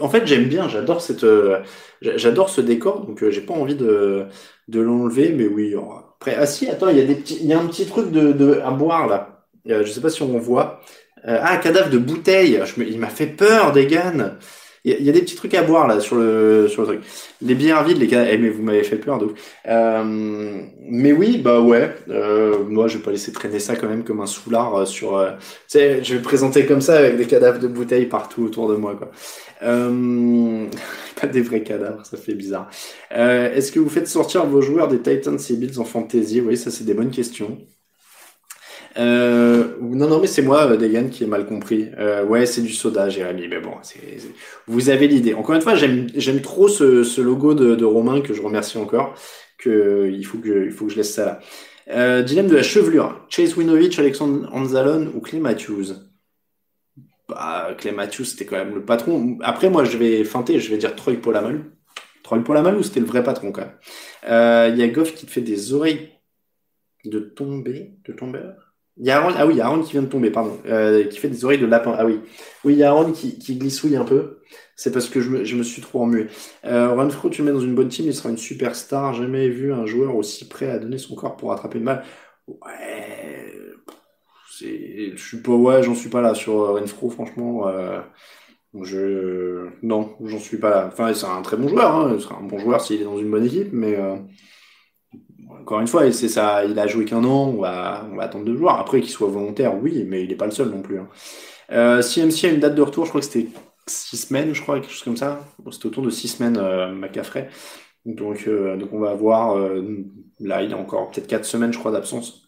en fait, j'aime bien. J'adore cette. Euh, j'adore ce décor, donc euh, j'ai pas envie de de l'enlever, mais oui. Après, ah si, attends, il y a des petits, il y a un petit truc de, de à boire là. je sais pas si on voit. ah, cadavre de bouteille. Il m'a fait peur, Dagan. Il y, a des petits trucs à boire là sur le sur le truc. Les bières vides, les gars. Eh, mais vous m'avez fait peur, donc. Euh, mais oui, bah ouais. Euh, moi, je vais pas laisser traîner ça quand même comme un soulard euh, sur. Euh, tu sais, je vais présenter comme ça avec des cadavres de bouteilles partout autour de moi, quoi. Euh, pas des vrais cadavres, ça fait bizarre. Euh, Est-ce que vous faites sortir vos joueurs des Titans et Bills en fantasy? Oui, ça c'est des bonnes questions. Euh, non, non, mais c'est moi, euh, Degan, qui est mal compris. Euh, ouais, c'est du soda, Jérémy. Mais bon, c'est, vous avez l'idée. Encore une fois, j'aime, trop ce, ce logo de, de, Romain que je remercie encore. Que il faut que, il faut que je laisse ça là. Euh, dilemme de la chevelure. Chase Winovich, Alexandre Anzalone ou Clay Matthews? Bah, Clay Matthews, c'était quand même le patron. Après, moi, je vais feinter, je vais dire Troy Polamalu. Troy Polamalu, c'était le vrai patron quand même. Euh, il y a Goff qui te fait des oreilles de tomber, de tombeur. Il y a Aaron, ah oui, il y a Aaron qui vient de tomber, pardon, euh, qui fait des oreilles de lapin. Ah oui, oui, il y a Aaron qui, qui glissouille un peu. C'est parce que je me, je me suis trop remué. Euh, Renfro, tu le mets dans une bonne team, il sera une superstar. Jamais vu un joueur aussi prêt à donner son corps pour rattraper le mal. Ouais, je suis pas, ouais, j'en suis pas là sur euh, Renfro, franchement. Euh, je, non, j'en suis pas là. Enfin, c'est un très bon joueur, hein. Ce sera un bon joueur s'il est dans une bonne équipe, mais encore une fois, c'est ça, il a joué qu'un an, on va, on va attendre deux joueurs. Après, qu'il soit volontaire, oui, mais il n'est pas le seul non plus. Hein. Euh, CMC a une date de retour, je crois que c'était six semaines, je crois, quelque chose comme ça. c'était autour de six semaines, euh. Donc, euh, donc on va voir. Euh, là, il a encore peut-être quatre semaines, je crois, d'absence.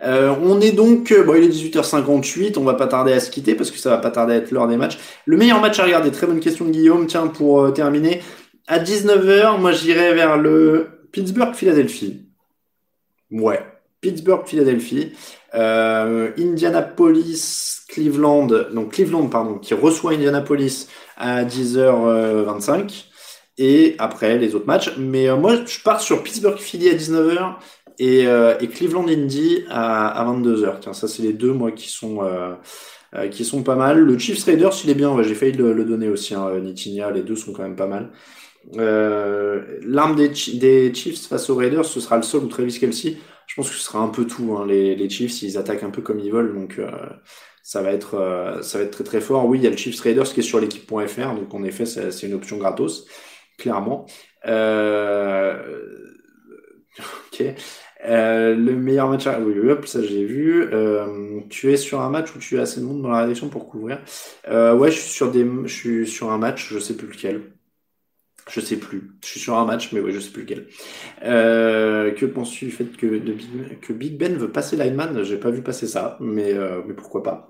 on est donc, bon, il est 18h58, on va pas tarder à se quitter parce que ça va pas tarder à être l'heure des matchs. Le meilleur match à regarder, très bonne question de Guillaume. Tiens, pour terminer, à 19h, moi j'irai vers le Pittsburgh-Philadelphie. Ouais, Pittsburgh-Philadelphie. Euh, Indianapolis-Cleveland, donc Cleveland, pardon, qui reçoit Indianapolis à 10h25. Et après, les autres matchs. Mais euh, moi, je pars sur Pittsburgh-Philly à 19h et, euh, Cleveland-Indy à, à 22h. Tiens, ça, c'est les deux, moi, qui sont, pas mal. Le Chiefs Raiders, il est bien. J'ai failli le, le, donner aussi, hein, Nitinia. Les deux sont quand même pas mal. L'arme des, Chiefs face aux Raiders, ce sera le sol ou Travis Kelsey je pense que ce sera un peu tout. Hein. Les, Chiefs, ils attaquent un peu comme ils veulent, donc euh, ça va être euh, ça va être très très fort. Oui, il y a le Chiefs Raiders qui est sur l'équipe.fr, donc en effet, c'est une option gratos, clairement. Euh... ok. Euh, le meilleur match, oui, hop, ça j'ai vu. tu es sur un match où tu as assez de monde dans la rédaction pour couvrir. ouais, je suis sur des, je suis sur un match, je sais plus lequel. Je sais plus. Je suis sur un match, mais oui, je sais plus lequel. Euh, que penses-tu du fait que, Big, que Big Ben veut passer lineman? J'ai pas vu passer ça, mais, euh, mais pourquoi pas.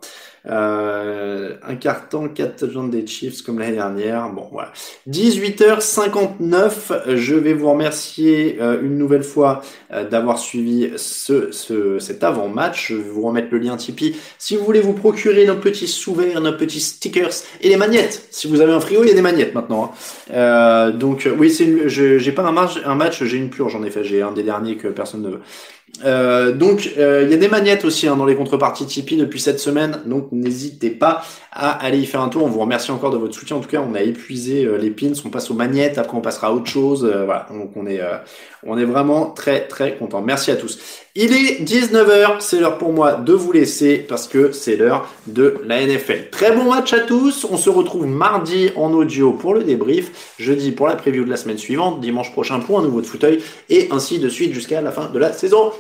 Euh, un carton, 4 touchdowns des Chiefs comme l'année dernière. Bon, voilà. 18h59. Je vais vous remercier euh, une nouvelle fois euh, d'avoir suivi ce, ce, cet avant-match. Je vais vous remettre le lien Tipeee. Si vous voulez vous procurer nos petits souvenirs, nos petits stickers et les magnettes. Si vous avez un frigo, il y a des magnettes maintenant. Hein. Euh, donc, oui, c'est j'ai pas un un match j'ai une purge en effet. J'ai un des derniers que personne ne veut. Euh, donc euh, il y a des magnettes aussi hein, dans les contreparties Tipeee depuis cette semaine, donc n'hésitez pas à aller y faire un tour. On vous remercie encore de votre soutien. En tout cas, on a épuisé euh, les pins, on passe aux magnettes, après on passera à autre chose. voilà, donc on est on est vraiment très très content. Merci à tous. Il est 19h, c'est l'heure pour moi de vous laisser parce que c'est l'heure de la NFL. Très bon match à tous. On se retrouve mardi en audio pour le débrief, jeudi pour la preview de la semaine suivante, dimanche prochain pour un nouveau de fauteuil et ainsi de suite jusqu'à la fin de la saison.